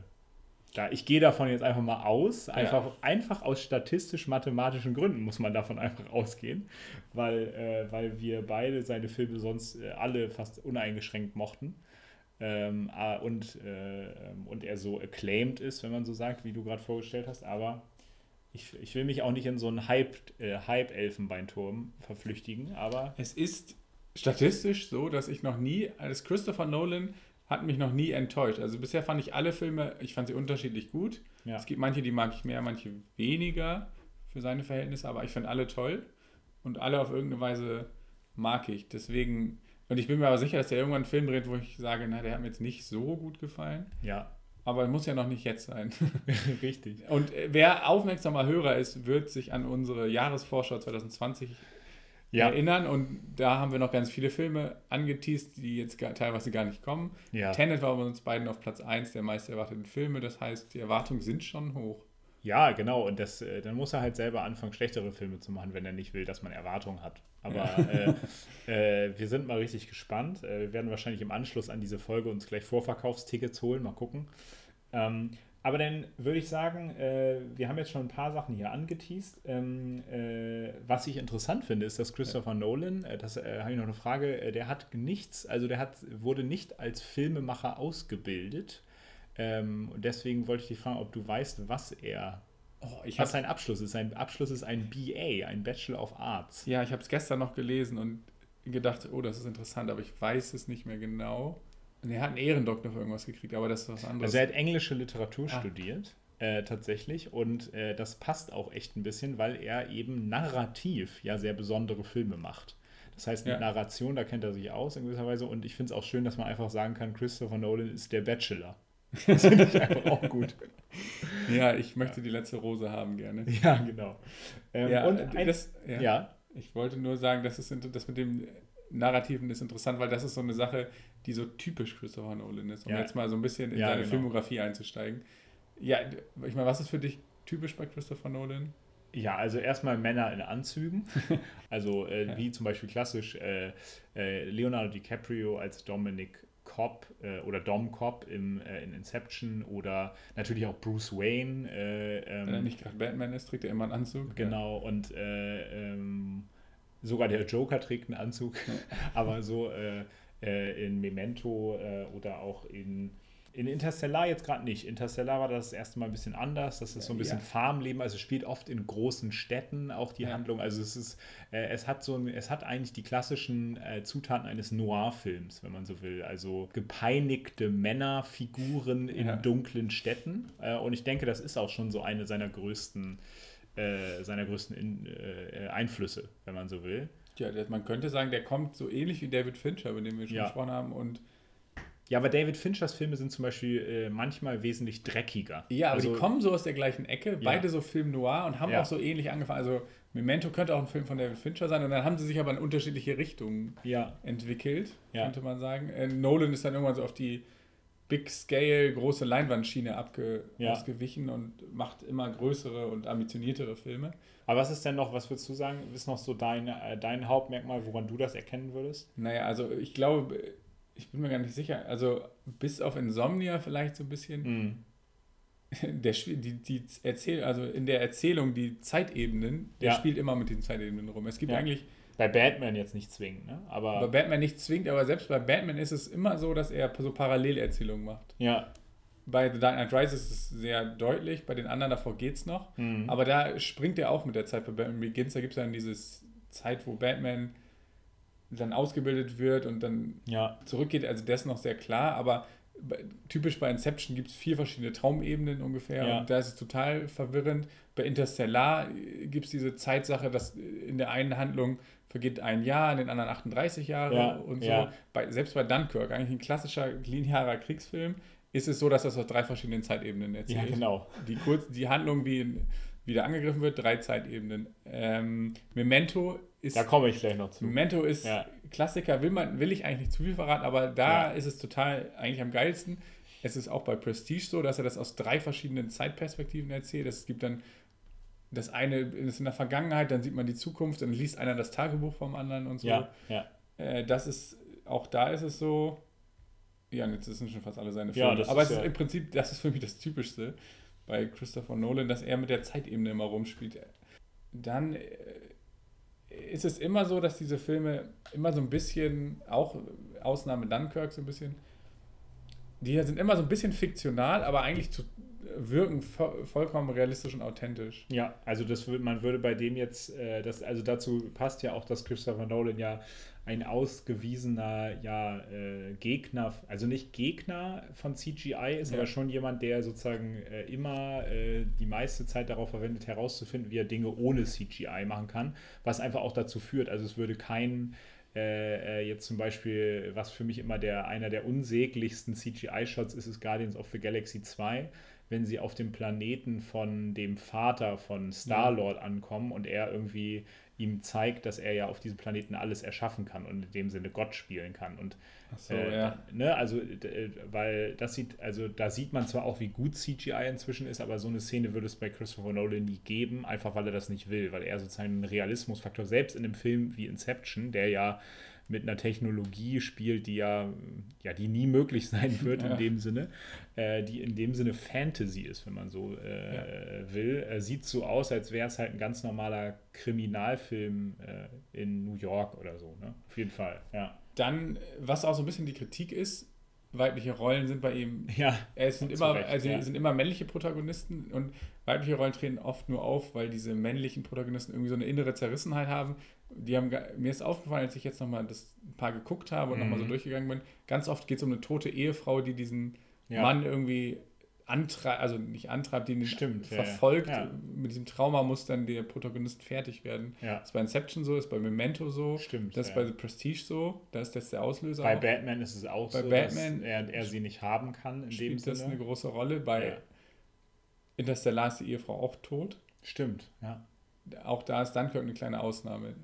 da, ich gehe davon jetzt einfach mal aus, einfach, einfach aus statistisch-mathematischen Gründen muss man davon einfach ausgehen, weil, äh, weil wir beide seine Filme sonst äh, alle fast uneingeschränkt mochten. Ähm, ah, und, äh, und er so acclaimed ist, wenn man so sagt, wie du gerade vorgestellt hast, aber ich, ich will mich auch nicht in so einen Hype, äh, Hype-Elfenbeinturm verflüchtigen, aber Es ist statistisch so, dass ich noch nie, als Christopher Nolan hat mich noch nie enttäuscht. Also bisher fand ich alle Filme, ich fand sie unterschiedlich gut. ja. Es gibt manche, die mag ich mehr, manche weniger für seine Verhältnisse, aber ich finde alle toll und alle auf irgendeine Weise mag ich. Deswegen, und ich bin mir aber sicher, dass der irgendwann einen Film dreht, wo ich sage, na, der hat mir jetzt nicht so gut gefallen. Ja, Aber muss ja noch nicht jetzt sein. richtig. Und äh, wer aufmerksamer Hörer ist, wird sich an unsere Jahresvorschau 2020 Ja. erinnern. Und da haben wir noch ganz viele Filme angeteased, die jetzt gar, teilweise gar nicht kommen. Ja. Tenet war bei uns beiden auf Platz 1 der meist erwarteten Filme. Das heißt, die Erwartungen sind schon hoch. Ja, genau. Und das, äh, dann muss er halt selber anfangen, schlechtere Filme zu machen, wenn er nicht will, dass man Erwartungen hat. Aber äh, äh, wir sind mal richtig gespannt. Äh, wir werden wahrscheinlich im Anschluss an diese Folge uns gleich Vorverkaufstickets holen. Mal gucken. Ähm, aber dann würde ich sagen, äh, wir haben jetzt schon ein paar Sachen hier angeteased. Ähm, äh, was ich interessant finde, ist, dass Christopher Nolan, äh, das äh, habe ich noch eine Frage, äh, der hat nichts, also der hat, wurde nicht als Filmemacher ausgebildet. Ähm, und deswegen wollte ich dich fragen, ob du weißt, was er Oh, ich Was sein Abschluss ist. Sein Abschluss ist ein BA, ein Bachelor of Arts. ja, ich habe es gestern noch gelesen und gedacht, oh, das ist interessant, aber ich weiß es nicht mehr genau. Er hat einen Ehrendoktor für irgendwas gekriegt, aber das ist was anderes. Also er hat englische Literatur Ah. studiert, äh, tatsächlich. Und äh, das passt auch echt ein bisschen, weil er eben narrativ ja sehr besondere Filme macht. Das heißt, mit Ja. Narration, da kennt er sich aus in gewisser Weise. Und ich finde es auch schön, dass man einfach sagen kann, Christopher Nolan ist der Bachelor. Das finde ich einfach auch gut. ja, ich möchte die letzte Rose haben gerne. Ja, genau. Ähm, Ja, und und ein, das, ja. ja. Ich wollte nur sagen, das, ist, das mit dem Narrativen ist interessant, weil das ist so eine Sache, die so typisch Christopher Nolan ist, um Ja. jetzt mal so ein bisschen in Ja, seine genau. Filmografie einzusteigen. Ja, ich meine, was ist für dich typisch bei Christopher Nolan? Ja, also erstmal Männer in Anzügen. Also äh, Ja. wie zum Beispiel klassisch äh, äh, Leonardo DiCaprio als Dominic Cobb äh, oder Dom Cobb im, äh, in Inception oder natürlich auch Bruce Wayne. Äh, ähm, Wenn er nicht gerade Batman ist, trägt er immer einen Anzug. Genau, und äh, ähm, sogar der Joker trägt einen Anzug, aber so äh, äh, in Memento äh, oder auch in, in Interstellar jetzt gerade nicht. Interstellar war das, erste Mal ein bisschen anders. Das ist so ein bisschen Ja. Farmleben, also es spielt oft in großen Städten auch die Ja. Handlung. Also es ist, äh, es hat so ein, es hat eigentlich die klassischen äh, Zutaten eines Noir-Films, wenn man so will. Also gepeinigte Männerfiguren in Ja. dunklen Städten. Äh, und ich denke, das ist auch schon so eine seiner größten äh, seiner größten In, äh, Einflüsse, wenn man so will. Ja, man könnte sagen, der kommt so ähnlich wie David Fincher, über den wir schon Ja. gesprochen haben. Und Ja, aber David Finchers Filme sind zum Beispiel äh, manchmal wesentlich dreckiger. ja, aber also, die kommen so aus der gleichen Ecke, beide so Film Noir und haben Ja. auch so ähnlich angefangen. Also Memento könnte auch ein Film von David Fincher sein und dann haben sie sich aber in unterschiedliche Richtungen Ja, entwickelt, Ja. könnte man sagen. Äh, Nolan ist dann irgendwann so auf die Big Scale, große Leinwandschiene abge Ja. ausgewichen und macht immer größere und ambitioniertere Filme. aber was ist denn noch, was würdest du sagen, ist noch so dein, äh, dein Hauptmerkmal, woran du das erkennen würdest? Naja, also ich glaube, ich bin mir gar nicht sicher, also bis auf Insomnia vielleicht so ein bisschen, Mhm. Der, die, die Erzähl also in der Erzählung die Zeitebenen, der Ja. spielt immer mit den Zeitebenen rum. Es gibt Ja. eigentlich Bei Batman jetzt nicht zwingend, ne? Aber bei Batman nicht zwingt, aber selbst bei Batman ist es immer so, dass er so Parallelerzählungen macht. ja, Bei The Dark Knight Rises ist es sehr deutlich, bei den anderen davor geht es noch. Mhm. Aber da springt er auch mit der Zeit. Bei Batman Begins, da gibt es dann diese Zeit, wo Batman dann ausgebildet wird und dann ja, zurückgeht. Also das ist noch sehr klar, aber typisch bei Inception gibt es vier verschiedene Traumebenen ungefähr Ja. und da ist es total verwirrend. Bei Interstellar gibt es diese Zeitsache, dass in der einen Handlung vergeht ein Jahr, in den anderen 38 Jahre Ja, und so. ja. Bei, selbst bei Dunkirk, eigentlich ein klassischer linearer Kriegsfilm, ist es so, dass das aus drei verschiedenen Zeitebenen erzählt. ja, genau. Die, kurz, die Handlung, wie in, wieder angegriffen wird, drei Zeitebenen. Ähm, Memento ist Da komme ich gleich noch zu. Memento ist Ja. Klassiker, will, man, will ich eigentlich nicht zu viel verraten, aber da Ja. ist es total eigentlich am geilsten. Es ist auch bei Prestige so, dass er das aus drei verschiedenen Zeitperspektiven erzählt. Es gibt dann das eine ist in der Vergangenheit, dann sieht man die Zukunft, dann liest einer das Tagebuch vom anderen und so. Ja, ja. Äh, das ist, auch da ist es so, ja, jetzt sind schon fast alle seine Ja, Filme. das aber ist es ist ja- im Prinzip, das ist für mich das Typischste bei Christopher Nolan, dass er mit der Zeitebene immer rumspielt. Dann äh, ist es immer so, dass diese Filme immer so ein bisschen, auch Ausnahme Dunkirk so ein bisschen, die sind immer so ein bisschen fiktional, aber eigentlich zu, wirken vo vollkommen realistisch und authentisch. Ja, also das man würde bei dem jetzt, äh, das, also dazu passt ja auch, dass Christopher Nolan ja ein ausgewiesener ja, äh, Gegner, also nicht Gegner von CGI ist, Ja. aber schon jemand, der sozusagen äh, immer äh, die meiste Zeit darauf verwendet, herauszufinden, wie er Dinge ohne CGI machen kann, was einfach auch dazu führt, also es würde kein äh, äh, jetzt zum Beispiel, was für mich immer der, einer der unsäglichsten CGI-Shots ist, ist Guardians of the Galaxy 2, wenn sie auf dem Planeten von dem Vater von Star-Lord ankommen und er irgendwie ihm zeigt, dass er ja auf diesem Planeten alles erschaffen kann und in dem Sinne Gott spielen kann. Und Ach so, äh, ja. ne, also äh, weil das sieht, also da sieht man zwar auch, wie gut CGI inzwischen ist, aber so eine Szene würde es bei Christopher Nolan nie geben, einfach weil er das nicht will, weil er sozusagen einen Realismusfaktor, selbst in einem Film wie Inception, der ja mit einer Technologie spielt, die ja, ja die nie möglich sein wird Ja. in dem Sinne, äh, die in dem Sinne Fantasy ist, wenn man so äh, will. Äh, sieht so aus, als wäre es halt ein ganz normaler Kriminalfilm äh, in New York oder so. Ne? Auf jeden Fall, ja. Dann, was auch so ein bisschen die Kritik ist, weibliche Rollen sind bei ihm. Ja. Es sind immer, Recht, also ja. es sind immer männliche Protagonisten und weibliche Rollen treten oft nur auf, weil diese männlichen Protagonisten irgendwie so eine innere Zerrissenheit haben. Die haben mir ist aufgefallen, als ich jetzt nochmal das paar geguckt habe und nochmal so Mhm. durchgegangen bin, ganz oft geht es um eine tote Ehefrau, die diesen Ja. Mann irgendwie antreibt, also nicht antreibt, die ihn Stimmt, ja, ja. verfolgt. Ja. Mit diesem Trauma muss dann der Protagonist fertig werden. Ja. Das ist bei Inception so, ist bei Memento so, Stimmt, das ist bei The Prestige so, da ist das der Auslöser. Bei auch. Batman ist es auch Bei so, Batman dass er, er sie nicht haben kann in dem spielt das eine Sinne. große Rolle. Bei. Interstellar ist die Ehefrau auch tot. Stimmt, ja. Auch da ist Dunkirk eine kleine Ausnahme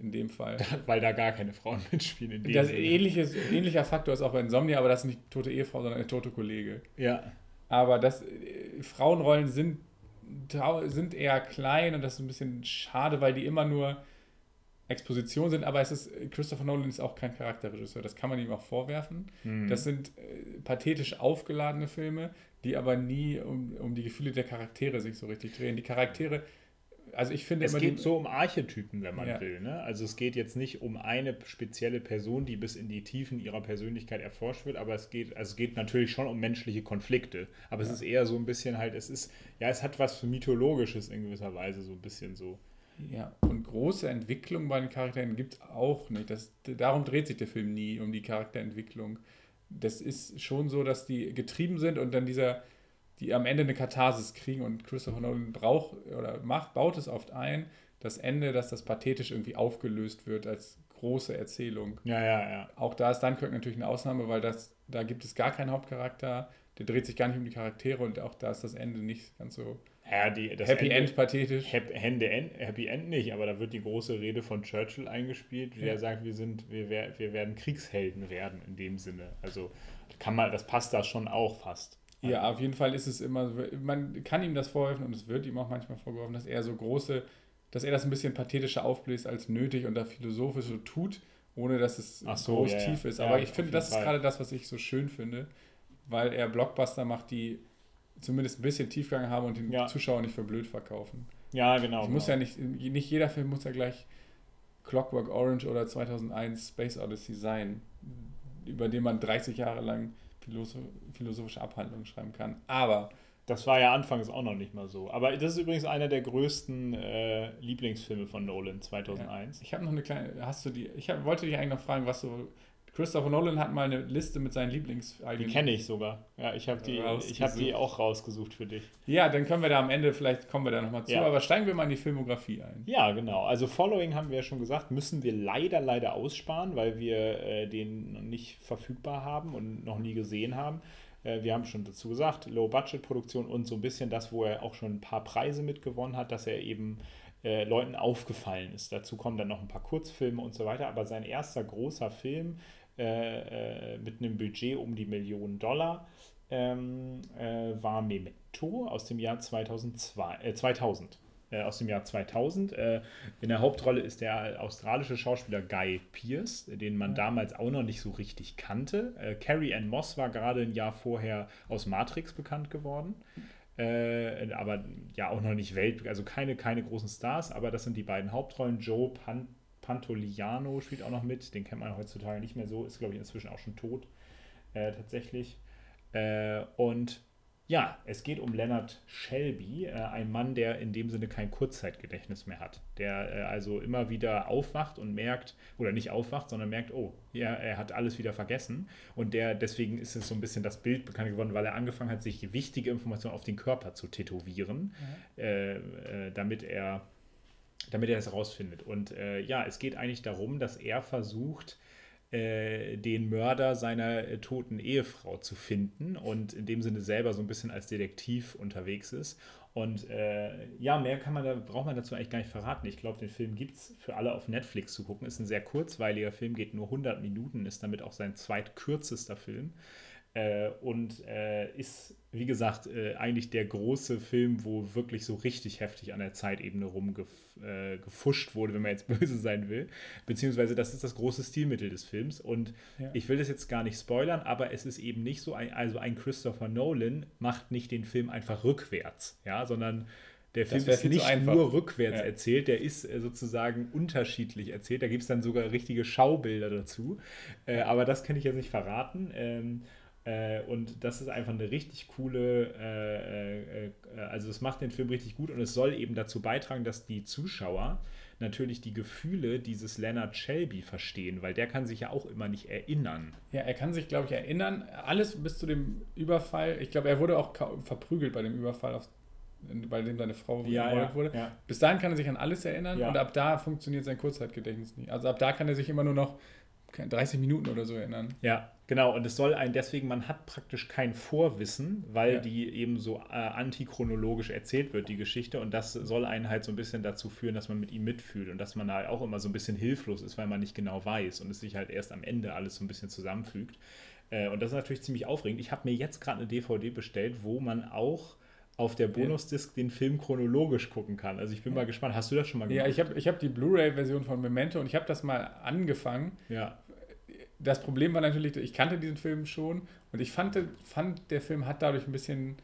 in dem Fall. Weil da gar keine Frauen mitspielen in Das ähnliches, ähnlicher Faktor ist auch bei Insomnia, aber das ist nicht tote Ehefrau, sondern eine tote Kollege. Ja, Aber das, äh, Frauenrollen sind, sind eher klein und das ist ein bisschen schade, weil die immer nur Exposition sind, aber es ist, Christopher Nolan ist auch kein Charakterregisseur, das kann man ihm auch vorwerfen. Hm. Das sind äh, pathetisch aufgeladene Filme, die aber nie um, um die Gefühle der Charaktere sich so richtig drehen. Die Charaktere, also ich finde Es immer geht so um Archetypen, wenn man Ja. will. Ne? Also es geht jetzt nicht um eine spezielle Person, die bis in die Tiefen ihrer Persönlichkeit erforscht wird, aber es geht, also es geht natürlich schon um menschliche Konflikte. Aber es ist eher so ein bisschen halt, es ist, ja, es hat was Mythologisches in gewisser Weise, so ein bisschen so. Ja, und große Entwicklung bei den Charakteren gibt es auch nicht. Das, darum dreht sich der Film nie, um die Charakterentwicklung. Das ist schon so, dass die getrieben sind und dann dieser, die am Ende eine Katharsis kriegen und Christopher Nolan braucht oder macht, baut es oft ein, das Ende, dass das pathetisch irgendwie aufgelöst wird als große Erzählung. Ja, ja, ja. Auch da ist Dunkirk natürlich eine Ausnahme, weil das, da gibt es gar keinen Hauptcharakter, der dreht sich gar nicht um die Charaktere und auch da ist das Ende nicht ganz so ja die, Happy Ende- End pathetisch. Happy End, Happy End nicht, aber da wird die große Rede von Churchill eingespielt, der Ja. sagt, wir sind, wir, wir werden Kriegshelden werden in dem Sinne. Also kann man, das passt da schon auch fast. Ja, auf jeden Fall ist es immer, man kann ihm das vorwerfen und es wird ihm auch manchmal vorgeworfen, dass er so große, dass er das ein bisschen pathetischer aufbläst als nötig und da philosophisch so tut, ohne dass es so, groß ja, ja. tief ist. Ja, Aber auf ich finde, das ist Fall. gerade das, was ich so schön finde, weil er Blockbuster macht, die zumindest ein bisschen Tiefgang haben und den Ja. Zuschauer nicht für blöd verkaufen. Ja, genau. Es muss genau. ja nicht, nicht jeder Film muss ja gleich Clockwork Orange oder 2001 Space Odyssey sein, über den man 30 Jahre lang philosophische Abhandlungen schreiben kann. Aber Das war ja anfangs auch noch nicht mal so. Aber das ist übrigens einer der größten äh, Lieblingsfilme von Nolan 2001. ich habe noch eine kleine, hast du die, ich hab, wollte dich eigentlich noch fragen, was so, Christopher Nolan hat mal eine Liste mit seinen Lieblings Die kenne ich sogar. Ja, ich habe die, ich hab die auch rausgesucht für dich. Ja, dann können wir da am Ende, vielleicht kommen wir da nochmal zu, Ja. aber steigen wir mal in die Filmografie ein. Ja, genau. Also Following haben wir ja schon gesagt, müssen wir leider, leider aussparen, weil wir äh, den noch nicht verfügbar haben und noch nie gesehen haben. Äh, wir haben schon dazu gesagt, Low-Budget-Produktion und so ein bisschen das, wo er auch schon ein paar Preise mitgewonnen hat, dass er eben äh, Leuten aufgefallen ist. Dazu kommen dann noch ein paar Kurzfilme und so weiter. Aber sein erster großer Film äh, äh, mit einem Budget um die Million Dollar ähm, äh, war Memento aus dem Jahr 2002, äh, 2000. Äh, aus dem Jahr 2000. Äh, in der Hauptrolle ist der australische Schauspieler Guy Pearce, den man damals auch noch nicht so richtig kannte. Carrie Ann Moss war gerade ein Jahr vorher aus Matrix bekannt geworden. Äh, aber ja auch noch nicht Welt, also keine, keine großen Stars, aber das sind die beiden Hauptrollen. Joe Pan Pantoliano spielt auch noch mit, den kennt man heutzutage nicht mehr so, ist glaube ich inzwischen auch schon tot, äh, tatsächlich. Äh, und ja, es geht um Leonard Shelby, äh, ein Mann, der in dem Sinne kein Kurzzeitgedächtnis mehr hat, der äh, also immer wieder aufwacht und merkt, oder nicht aufwacht, sondern merkt, oh, ja, er hat alles wieder vergessen. Und der, deswegen ist es so ein bisschen das Bild bekannt geworden, weil er angefangen hat, sich wichtige Informationen auf den Körper zu tätowieren, äh, äh, damit er damit er das herausfindet. Und äh, ja, es geht eigentlich darum, dass er versucht, äh, den Mörder seiner äh, toten Ehefrau zu finden und in dem Sinne selber so ein bisschen als Detektiv unterwegs ist. Und äh, ja, mehr kann man da, braucht man dazu eigentlich gar nicht verraten. Ich glaube, den Film gibt es für alle auf Netflix zu gucken. Ist ein sehr kurzweiliger Film, geht nur 100 Minuten, ist damit auch sein zweitkürzester Film. Äh, und äh, ist, wie gesagt, äh, eigentlich der große Film, wo wirklich so richtig heftig an der Zeitebene rumgefuscht wurde, wenn man jetzt böse sein will. Beziehungsweise das ist das große Stilmittel des Films. Und Ja. ich will das jetzt gar nicht spoilern, aber es ist eben nicht so, ein, also ein Christopher Nolan macht nicht den Film einfach rückwärts, ja, sondern der Film ist nicht nur rückwärts Ja. erzählt, der ist äh, sozusagen unterschiedlich erzählt. Da gibt es dann sogar richtige Schaubilder dazu. Äh, aber das kann ich jetzt nicht verraten. Äh, und das ist einfach eine richtig coole, äh, äh, also es macht den Film richtig gut und es soll eben dazu beitragen, dass die Zuschauer natürlich die Gefühle dieses Leonard Shelby verstehen, weil der kann sich ja auch immer nicht erinnern. Ja, er kann sich, glaube ich, erinnern. Alles bis zu dem Überfall. Ich glaube, er wurde auch verprügelt bei dem Überfall, auf, bei dem seine Frau ja, ja, wurde. Ja. Bis dahin kann er sich an alles erinnern und ab da funktioniert sein Kurzzeitgedächtnis nicht. Also ab da kann er sich immer nur noch 30 Minuten oder so erinnern. Ja, genau. Und es soll ein, deswegen, man hat praktisch kein Vorwissen, weil ja. die eben so äh, antichronologisch erzählt wird, die Geschichte. Und das soll einen halt so ein bisschen dazu führen, dass man mit ihm mitfühlt und dass man halt auch immer so ein bisschen hilflos ist, weil man nicht genau weiß und es sich halt erst am Ende alles so ein bisschen zusammenfügt. Äh, und das ist natürlich ziemlich aufregend. Ich habe mir jetzt gerade eine DVD bestellt, wo man auch auf der Bonusdisk den Film chronologisch gucken kann. Also ich bin mal gespannt. Hast du das schon mal gemacht? Ja, ich habe ich hab die Blu-ray-Version von Memento und ich habe das mal angefangen. Ja. Das Problem war natürlich, ich kannte diesen Film schon und ich fand, fand der Film hat dadurch ein bisschen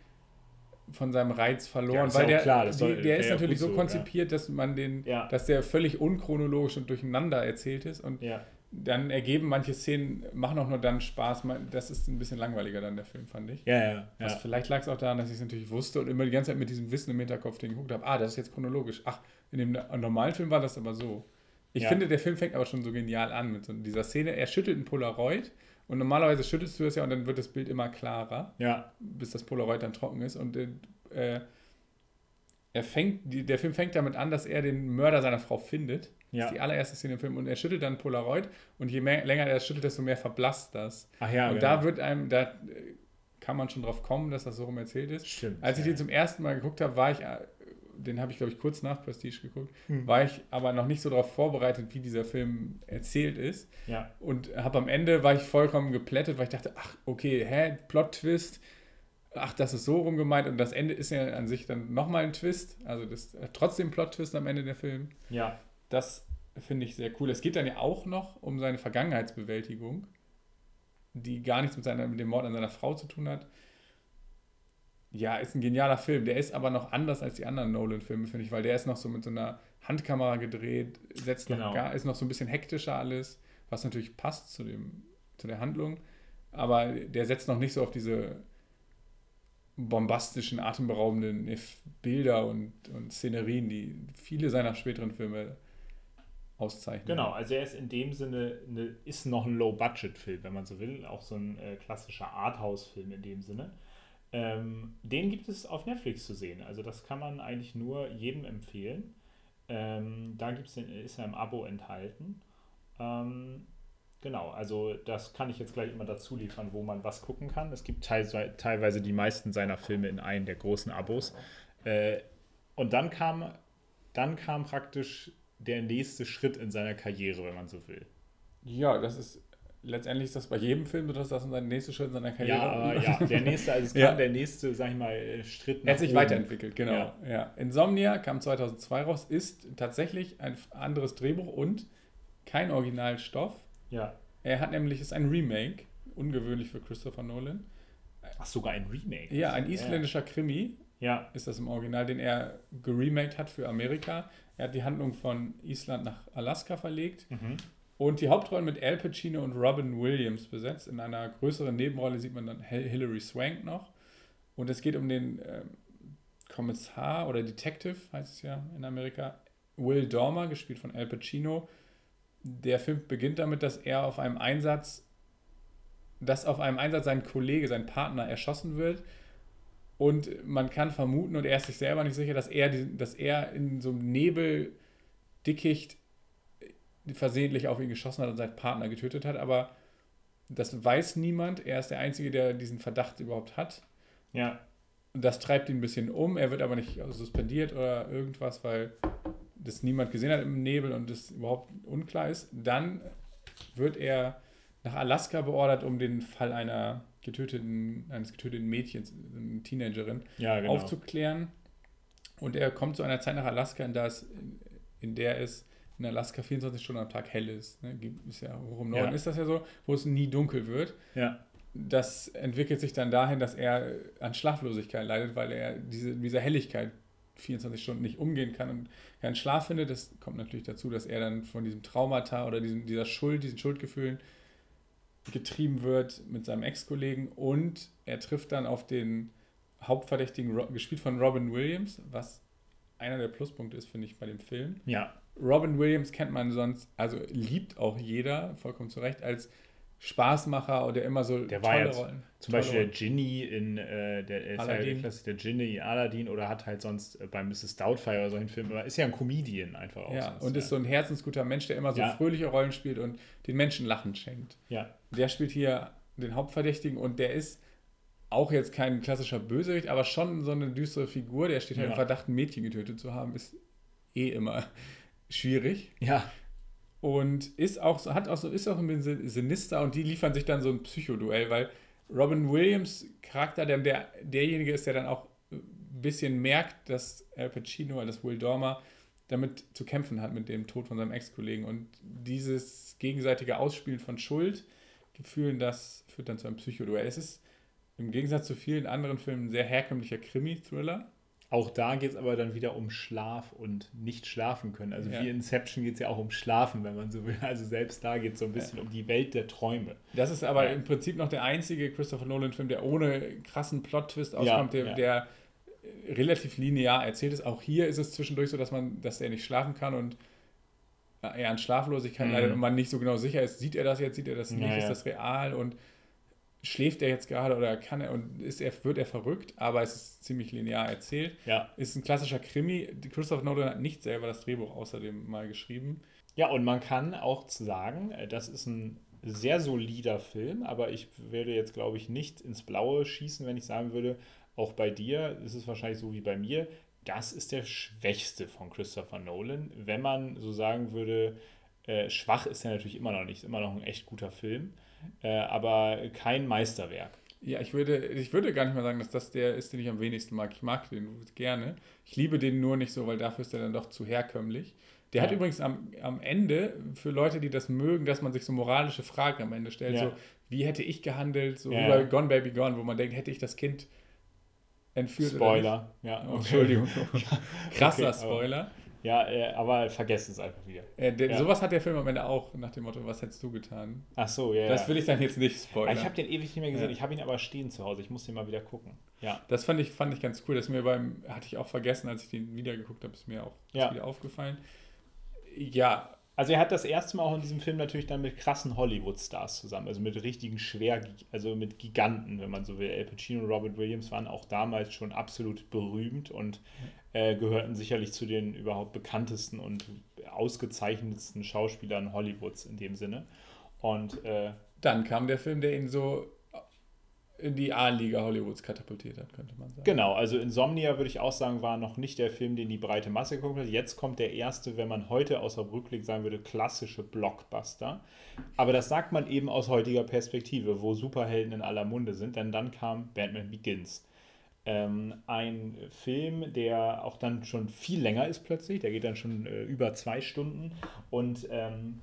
von seinem Reiz verloren, ja, weil der, klar, die, soll, der ist natürlich so konzipiert, ja. dass man den, ja. dass der völlig unchronologisch und durcheinander erzählt ist und ja dann ergeben manche Szenen, machen auch nur dann Spaß. Das ist ein bisschen langweiliger dann, der Film, fand ich. Ja, ja. Was ja. vielleicht lag es auch daran, dass ich es natürlich wusste und immer die ganze Zeit mit diesem Wissen im Hinterkopf den geguckt habe. Ah, das ist jetzt chronologisch. Ach, in dem normalen Film war das aber so. Ich ja. finde, der Film fängt aber schon so genial an mit so dieser Szene. Er schüttelt ein Polaroid und normalerweise schüttelst du es ja und dann wird das Bild immer klarer, ja. bis das Polaroid dann trocken ist. Und äh, er fängt, der Film fängt damit an, dass er den Mörder seiner Frau findet. Ja. Das ist die allererste Szene im Film. Und er schüttelt dann Polaroid und je mehr, länger er schüttelt, desto mehr verblasst das. Ach ja, Und genau. da wird einem, da kann man schon drauf kommen, dass das so rum erzählt ist. Stimmt. Als ich ja. den zum ersten Mal geguckt habe, war ich, äh, den habe ich glaube ich kurz nach Prestige geguckt, hm. war ich aber noch nicht so darauf vorbereitet, wie dieser Film erzählt ist. Ja. Und habe am Ende war ich vollkommen geplättet, weil ich dachte, ach okay, hä, Plot-Twist ach, das ist so rum gemeint und das Ende ist ja an sich dann nochmal ein Twist, also das trotzdem Plot-Twist am Ende der Film. Ja. Das finde ich sehr cool. Es geht dann ja auch noch um seine Vergangenheitsbewältigung, die gar nichts mit, seiner, mit dem Mord an seiner Frau zu tun hat. Ja, ist ein genialer Film. Der ist aber noch anders als die anderen Nolan-Filme, finde ich, weil der ist noch so mit so einer Handkamera gedreht, setzt genau. noch gar, ist noch so ein bisschen hektischer alles, was natürlich passt zu, dem, zu der Handlung. Aber der setzt noch nicht so auf diese bombastischen, atemberaubenden Bilder und, und Szenerien, die viele seiner späteren Filme auszeichnen. Genau, also er ist in dem Sinne, eine, ist noch ein Low-Budget-Film, wenn man so will, auch so ein äh, klassischer Arthouse-Film in dem Sinne. Ähm, den gibt es auf Netflix zu sehen, also das kann man eigentlich nur jedem empfehlen. Ähm, da gibt's den, ist er im Abo enthalten. Ähm, Genau, also das kann ich jetzt gleich immer dazu liefern, wo man was gucken kann. Es gibt teilweise die meisten seiner Filme in einem der großen Abos. Äh, und dann kam, dann kam praktisch der nächste Schritt in seiner Karriere, wenn man so will. Ja, das ist letztendlich ist das bei jedem Film, dass das sein nächster Schritt in seiner Karriere. Ja, ja, der nächste, also es kam ja. der nächste, sag ich mal, Schritt nach Er hat sich oben. weiterentwickelt, genau. Ja. ja. Insomnia kam 2002 raus, ist tatsächlich ein anderes Drehbuch und kein Originalstoff. Ja. Er hat nämlich, ist ein Remake, ungewöhnlich für Christopher Nolan. Ach, sogar ein Remake? Ja, ein isländischer ja. Krimi. Ja. Ist das im Original, den er geremaked hat für Amerika. Er hat die Handlung von Island nach Alaska verlegt. Mhm. Und die Hauptrollen mit Al Pacino und Robin Williams besetzt. In einer größeren Nebenrolle sieht man dann Hilary Swank noch. Und es geht um den ähm, Kommissar oder Detective, heißt es ja in Amerika, Will Dormer, gespielt von Al Pacino, der Film beginnt damit, dass er auf einem Einsatz, dass auf einem Einsatz sein Kollege, sein Partner erschossen wird. Und man kann vermuten, und er ist sich selber nicht sicher, dass er, dass er in so einem Nebeldickicht versehentlich auf ihn geschossen hat und seinen Partner getötet hat. Aber das weiß niemand. Er ist der Einzige, der diesen Verdacht überhaupt hat. Ja. Das treibt ihn ein bisschen um. Er wird aber nicht suspendiert oder irgendwas, weil das niemand gesehen hat im Nebel und das überhaupt unklar ist, dann wird er nach Alaska beordert, um den Fall einer getöteten, eines getöteten Mädchens, eine Teenagerin, ja, genau. aufzuklären. Und er kommt zu einer Zeit nach Alaska, in der es, in der es in Alaska 24 Stunden am Tag hell ist. Ne? Ist ja hoch im Norden ja. ist das ja so, wo es nie dunkel wird. Ja. Das entwickelt sich dann dahin, dass er an Schlaflosigkeit leidet, weil er diese, dieser Helligkeit 24 Stunden nicht umgehen kann und keinen Schlaf findet. Das kommt natürlich dazu, dass er dann von diesem Traumata oder diesem, dieser Schuld, diesen Schuldgefühlen getrieben wird mit seinem Ex-Kollegen und er trifft dann auf den Hauptverdächtigen, gespielt von Robin Williams, was einer der Pluspunkte ist, finde ich, bei dem Film. Ja. Robin Williams kennt man sonst, also liebt auch jeder, vollkommen zu Recht, als Spaßmacher oder immer so der war jetzt Rollen. Zum Beispiel Rollen. der Ginny in äh, der, ist Aladdin. Ja der Ginny in Aladdin oder hat halt sonst äh, bei Mrs. Doubtfire oder solchen Filmen, ist ja ein Comedian einfach auch. Ja, sonst, und ist so ein herzensguter Mensch, der immer so ja. fröhliche Rollen spielt und den Menschen Lachen schenkt. Ja. Der spielt hier den Hauptverdächtigen und der ist auch jetzt kein klassischer Bösewicht, aber schon so eine düstere Figur. Der steht halt ja. im Verdacht, ein Mädchen getötet zu haben, ist eh immer schwierig. Ja. Und ist auch, hat auch so, ist auch ein bisschen sinister und die liefern sich dann so ein Psychoduell, weil Robin Williams Charakter der, der derjenige ist, der dann auch ein bisschen merkt, dass Al Pacino, das Will Dormer, damit zu kämpfen hat mit dem Tod von seinem Ex-Kollegen. Und dieses gegenseitige Ausspielen von Schuldgefühlen, das führt dann zu einem Psychoduell. Es ist im Gegensatz zu vielen anderen Filmen ein sehr herkömmlicher Krimi-Thriller. Auch da geht es aber dann wieder um Schlaf und nicht schlafen können. Also ja. wie Inception geht es ja auch um Schlafen, wenn man so will. Also selbst da geht es so ein bisschen ja. um die Welt der Träume. Das ist aber ja. im Prinzip noch der einzige Christopher Nolan-Film, der ohne krassen Plot-Twist auskommt, der, der, relativ linear erzählt ist. Auch hier ist es zwischendurch so, dass man, dass er nicht schlafen kann und er an Schlaflosigkeit mhm. leidet und man nicht so genau sicher ist, sieht er das jetzt, sieht er das nicht, ist das real und schläft er jetzt gerade oder kann er und ist er, wird er verrückt, aber es ist ziemlich linear erzählt. Ja. Ist ein klassischer Krimi. Christopher Nolan hat nicht selber das Drehbuch außerdem mal geschrieben. Ja, und man kann auch sagen, äh, das ist ein sehr solider Film, aber ich würde jetzt, glaube ich, nicht ins Blaue schießen, wenn ich sagen würde, auch bei dir ist es wahrscheinlich so wie bei mir, das ist der schwächste von Christopher Nolan. Wenn man so sagen würde, äh, schwach ist er natürlich immer noch nicht, ist immer noch ein echt guter Film äh, aber kein Meisterwerk. Ja, ich würde, ich würde gar nicht mal sagen, dass das der ist, den ich am wenigsten mag. Ich mag den gerne. Ich liebe den nur nicht so, weil dafür ist er dann doch zu herkömmlich. Der ja. hat übrigens am, am Ende, für Leute, die das mögen, dass man sich so moralische Fragen am Ende stellt, ja. so, wie hätte ich gehandelt, so ja. wie bei Gone Baby Gone, wo man denkt, hätte ich das Kind entführt Spoiler, ja. Oh, Entschuldigung. Krasser okay, Spoiler. Ja, äh, aber vergessen es einfach wieder. Äh, der, ja. Sowas hat der Film am Ende auch, nach dem Motto, was hättest du getan? Ach so, ja. Das will ich dann jetzt nicht spoilern. Ich habe den ewig nicht mehr gesehen, ja. ich habe ihn aber stehen zu Hause, ich muss den mal wieder gucken. Ja. Das fand ich, fand ich ganz cool, das mir beim, hatte ich auch vergessen, als ich den wieder geguckt habe, ist mir auch ja. wieder aufgefallen. Ja. Also er hat das erste Mal auch in diesem Film natürlich dann mit krassen Hollywood-Stars zusammen, also mit richtigen schwer, also mit Giganten, wenn man so will. Al Pacino und Robert Williams waren auch damals schon absolut berühmt und äh, gehörten sicherlich zu den überhaupt bekanntesten und ausgezeichnetsten Schauspielern Hollywoods in dem Sinne. Und äh, dann kam der Film, der ihn so in die A-Liga Hollywoods katapultiert hat, könnte man sagen. Genau, also Insomnia würde ich auch sagen, war noch nicht der Film, den die breite Masse geguckt hat. Jetzt kommt der erste, wenn man heute außer Rückblick sagen würde, klassische Blockbuster. Aber das sagt man eben aus heutiger Perspektive, wo Superhelden in aller Munde sind, denn dann kam Batman Begins. Ähm, ein Film, der auch dann schon viel länger ist plötzlich, der geht dann schon äh, über zwei Stunden und ähm,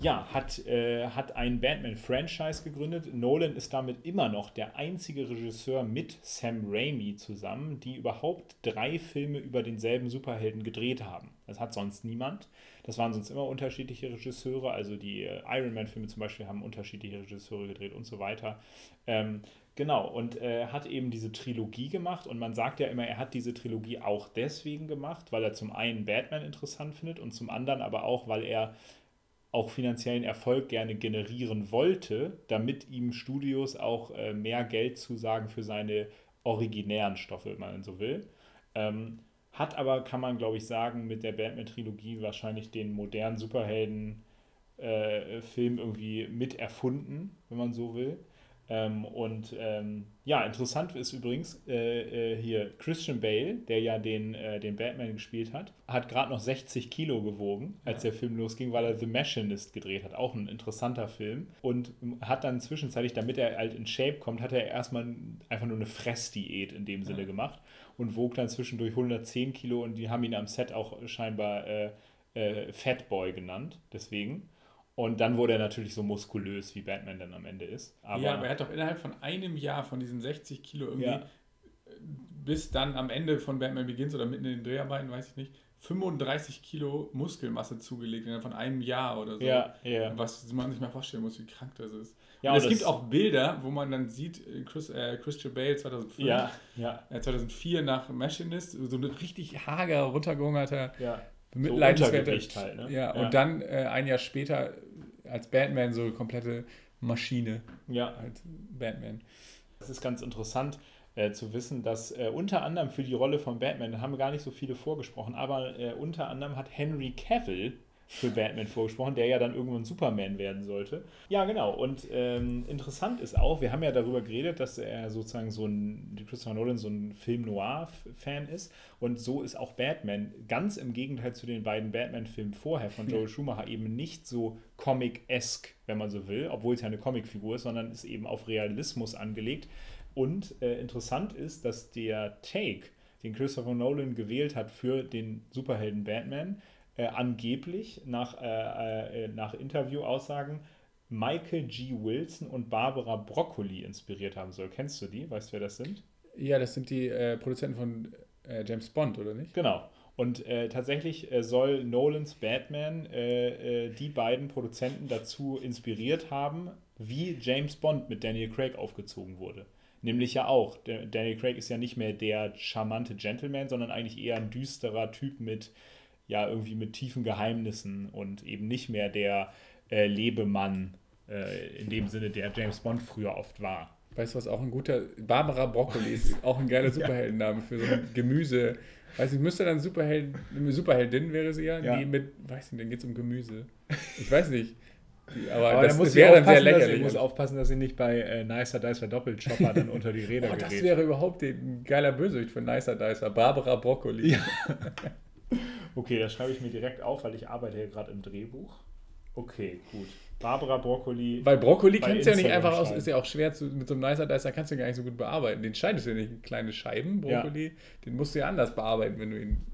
ja, hat, äh, hat ein Batman-Franchise gegründet. Nolan ist damit immer noch der einzige Regisseur mit Sam Raimi zusammen, die überhaupt drei Filme über denselben Superhelden gedreht haben. Das hat sonst niemand. Das waren sonst immer unterschiedliche Regisseure. Also die äh, Iron Man-Filme zum Beispiel haben unterschiedliche Regisseure gedreht und so weiter. Ähm, Genau, und äh, hat eben diese Trilogie gemacht und man sagt ja immer, er hat diese Trilogie auch deswegen gemacht, weil er zum einen Batman interessant findet und zum anderen aber auch, weil er auch finanziellen Erfolg gerne generieren wollte, damit ihm Studios auch äh, mehr Geld zusagen für seine originären Stoffe, wenn man so will. Ähm, hat aber, kann man glaube ich sagen, mit der Batman-Trilogie wahrscheinlich den modernen Superhelden-Film äh, irgendwie mit erfunden, wenn man so will. Ähm, und ähm, ja, interessant ist übrigens äh, äh, hier Christian Bale, der ja den, äh, den Batman gespielt hat, hat gerade noch 60 Kilo gewogen, als ja. der Film losging, weil er The Machinist gedreht hat. Auch ein interessanter Film. Und hat dann zwischenzeitlich, damit er halt in Shape kommt, hat er erstmal einfach nur eine Fressdiät in dem Sinne ja. gemacht und wog dann zwischendurch 110 Kilo und die haben ihn am Set auch scheinbar äh, äh, Fatboy genannt. Deswegen. Und dann wurde er natürlich so muskulös, wie Batman dann am Ende ist. Aber ja, aber er hat doch innerhalb von einem Jahr von diesen 60 Kilo irgendwie ja. bis dann am Ende von Batman Begins oder mitten in den Dreharbeiten, weiß ich nicht, 35 Kilo Muskelmasse zugelegt innerhalb von einem Jahr oder so. Ja, ja. Was man sich mal vorstellen muss, wie krank das ist. Ja, und es gibt auch Bilder, wo man dann sieht, äh, Chris, äh, Christian Bale 2005, Ja, ja, äh, 2004 nach Machinist, so ein richtig hager, runtergehungerter, ja. Bemitleidenswerter. Untergewicht halt, ne? ja, Ja. und dann äh, ein Jahr später als Batman so eine komplette Maschine Ja, als Batman. Es ist ganz interessant äh, zu wissen, dass äh, unter anderem für die Rolle von Batman, da haben wir gar nicht so viele vorgesprochen, aber äh, unter anderem hat Henry Cavill für Batman vorgesprochen, der ja dann irgendwann Superman werden sollte. Ja, genau. Und ähm, interessant ist auch, wir haben ja darüber geredet, dass er sozusagen so ein, Christopher Nolan so ein Film-Noir-Fan ist. Und so ist auch Batman, ganz im Gegenteil zu den beiden Batman-Filmen vorher von Joel Schumacher, eben nicht so comic-esque, wenn man so will, obwohl es ja eine Comicfigur ist, sondern ist eben auf Realismus angelegt. Und äh, interessant ist, dass der Take, den Christopher Nolan gewählt hat für den Superhelden Batman, äh, angeblich nach, äh, äh, nach Interviewaussagen Michael G. Wilson und Barbara Broccoli inspiriert haben soll. Kennst du die? Weißt du, wer das sind? Ja, das sind die äh, Produzenten von äh, James Bond, oder nicht? Genau. Und äh, tatsächlich äh, soll Nolans Batman äh, die beiden Produzenten dazu inspiriert haben, wie James Bond mit Daniel Craig aufgezogen wurde. Nämlich ja auch. Daniel Craig ist ja nicht mehr der charmante Gentleman, sondern eigentlich eher ein düsterer Typ mit, ja, irgendwie mit tiefen Geheimnissen und eben nicht mehr der äh, Lebemann äh, in dem Sinne, der James Bond früher oft war. Weißt du, was auch ein guter. Barbara Broccoli ist auch ein geiler Superheldenname für so ein Gemüse. Weiß nicht, müsste dann Superheld, Superheldin wäre sie ja, Ja. die mit, weiß nicht, dann geht es um Gemüse. Ich weiß nicht. Aber, Aber das, da muss das wäre dann sehr lächerlich. muss aufpassen, dass sie nicht bei äh, Nicer Dicer Doppelchopper dann unter die Räder oh, das gerät. wäre überhaupt ein geiler Bösewicht für Nicer Dicer. Barbara Broccoli. Ja. Okay, das schreibe ich mir direkt auf, weil ich arbeite hier gerade im Drehbuch. Okay, gut. Barbara Broccoli. Weil Brokkoli Bei kannst du ja nicht einfach aus, ist ja auch schwer zu, mit so einem Nicer Dicer kannst du ja gar nicht so gut bearbeiten. Den schneidest du ja nicht in kleine Scheiben, Ja. Brokkoli. Den musst du ja anders bearbeiten, wenn du ihn